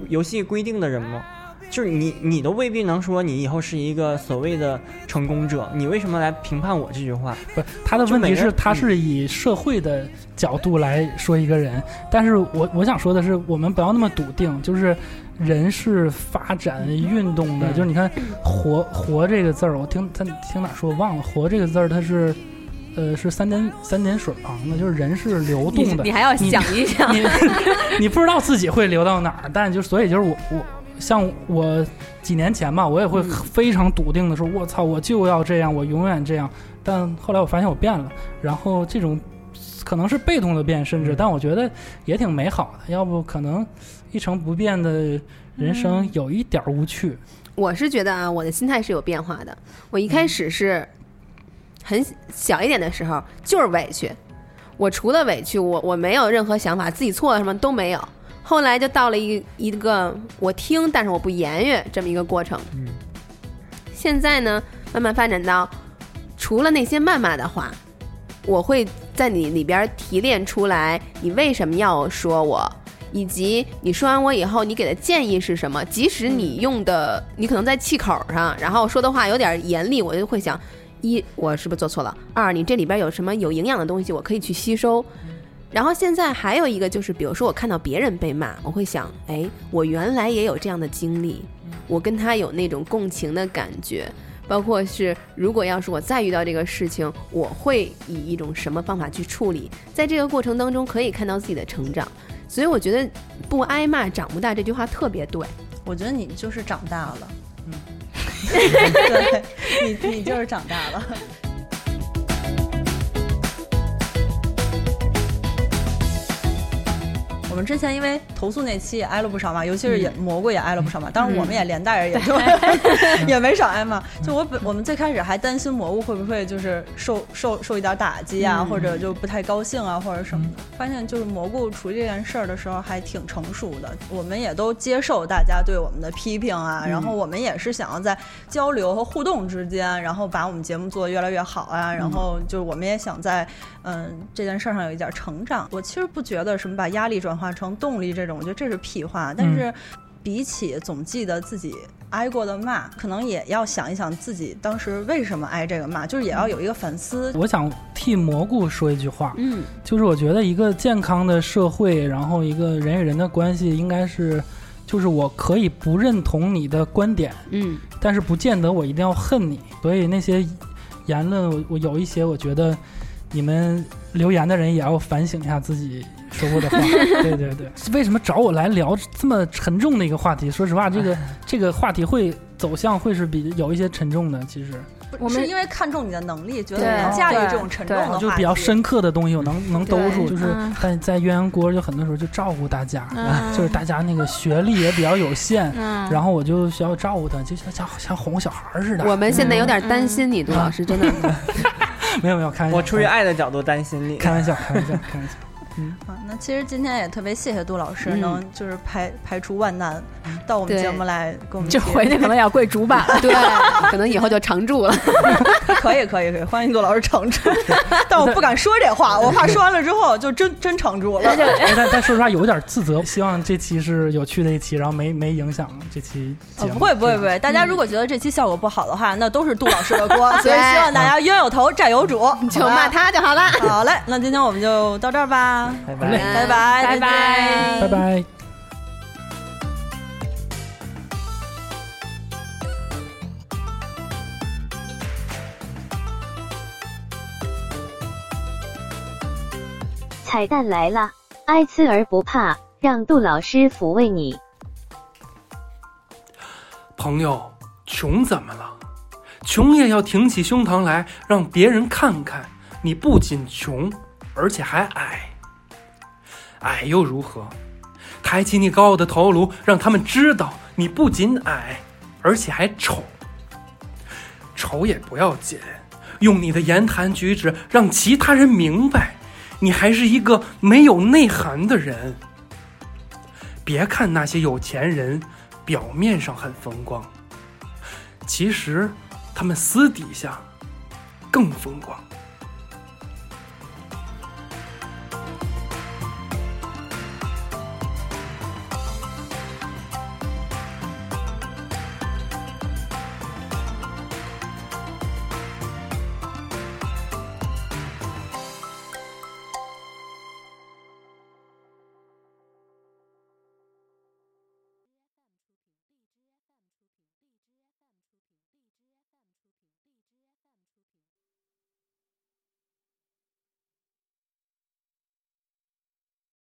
游戏规定的人吗？就是你，你都未必能说你以后是一个所谓的成功者，你为什么来评判我这句话？不是他的问题是，他是以社会的角度来说一个人，但是我我想说的是，我们不要那么笃定，就是人是发展运动的，嗯就是你看“活”“活”这个字儿，我听他听哪说我忘了，“活”这个字儿它是。呃，是三点三点水旁的，就是人是流动的。你还要想一想，你你不知道自己会流到哪儿，但就所以就是我我像我几年前吧，我也会嗯非常笃定的说，我操，我就要这样，我永远这样。但后来我发现我变了，然后这种可能是被动的变，甚至，但我觉得也挺美好的。要不可能一成不变的人生有一点无趣。我是觉得啊，我的心态是有变化的。我一开始是很小一点的时候，就是委屈。我除了委屈，我我没有任何想法，自己错了什么都没有。后来就到了一一个我听，但是我不言语这么一个过程。嗯，现在呢，慢慢发展到除了那些谩骂的话，我会在你里边提炼出来，你为什么要说我，以及你说完我以后，你给的建议是什么？即使你用的，你可能在气口上，然后说的话有点严厉，我就会想：一，我是不是做错了？二，你这里边有什么有营养的东西，我可以去吸收。然后现在还有一个就是，比如说我看到别人被骂，我会想：哎，我原来也有这样的经历，我跟他有那种共情的感觉。包括是，如果要是我再遇到这个事情，我会以一种什么方法去处理？在这个过程当中，可以看到自己的成长。所以我觉得“不挨骂长不大”这句话特别对。我觉得你就是长大了，嗯，对你，你就是长大了。我们之前因为投诉那期也挨了不少嘛，尤其是也蘑菇也挨了不少嘛，当然我们也连带着也就 也没少挨嘛。就我本我们最开始还担心蘑菇会不会就是受受受一点打击啊，或者就不太高兴啊，或者什么的。发现就是蘑菇处理这件事儿的时候还挺成熟的，我们也都接受大家对我们的批评啊，然后我们也是想要在交流和互动之间，然后把我们节目做得越来越好啊，然后就是我们也想在嗯这件事儿上有一点成长。我其实不觉得什么把压力转化。化成动力这种，我觉得这是屁话。但是，比起总记得自己挨过的骂，可能也要想一想自己当时为什么挨这个骂，就是也要有一个反思。我想替蘑菇说一句话，嗯，就是我觉得一个健康的社会，然后一个人与人的关系，应该是，就是我可以不认同你的观点，嗯，但是不见得我一定要恨你。所以那些言论，我我有一些，我觉得你们留言的人也要反省一下自己。说过的话，对对对，为什么找我来聊这么沉重的一个话题？说实话，这个这个话题会走向会是比有一些沉重的。其实我们是因为看重你的能力，觉得你能驾驭这种沉重的话题，就比较深刻的东西，我能能兜住。就是在在鸳鸯锅，就很多时候就照顾大家，就是大家那个学历也比较有限，然后我就需要照顾他，就像像像哄小孩似的。我们现在有点担心你，杜老师，真的。没有没有，开玩笑，我出于爱的角度担心你，开玩笑，开玩笑，开玩笑。嗯，好，那其实今天也特别谢谢杜老师，能就是排排除万难到我们节目来跟我们。这回去可能要跪主板，对，可能以后就常驻了。可以，可以，可以，欢迎杜老师常驻。但我不敢说这话，我怕说完了之后就真真常驻了。但但说实话有点自责，希望这期是有趣的一期，然后没没影响这期节目。不会，不会，不会。大家如果觉得这期效果不好的话，那都是杜老师的锅。所以希望大家冤有头债有主，就骂他就好了。好嘞，那今天我们就到这儿吧。拜拜，拜拜，拜拜，拜拜。彩蛋来了，爱刺而不怕，让杜老师抚慰你。朋友，穷怎么了？穷也要挺起胸膛来，让别人看看，你不仅穷，而且还矮。矮又如何？抬起你高傲的头颅，让他们知道你不仅矮，而且还丑。丑也不要紧，用你的言谈举止让其他人明白，你还是一个没有内涵的人。别看那些有钱人表面上很风光，其实他们私底下更风光。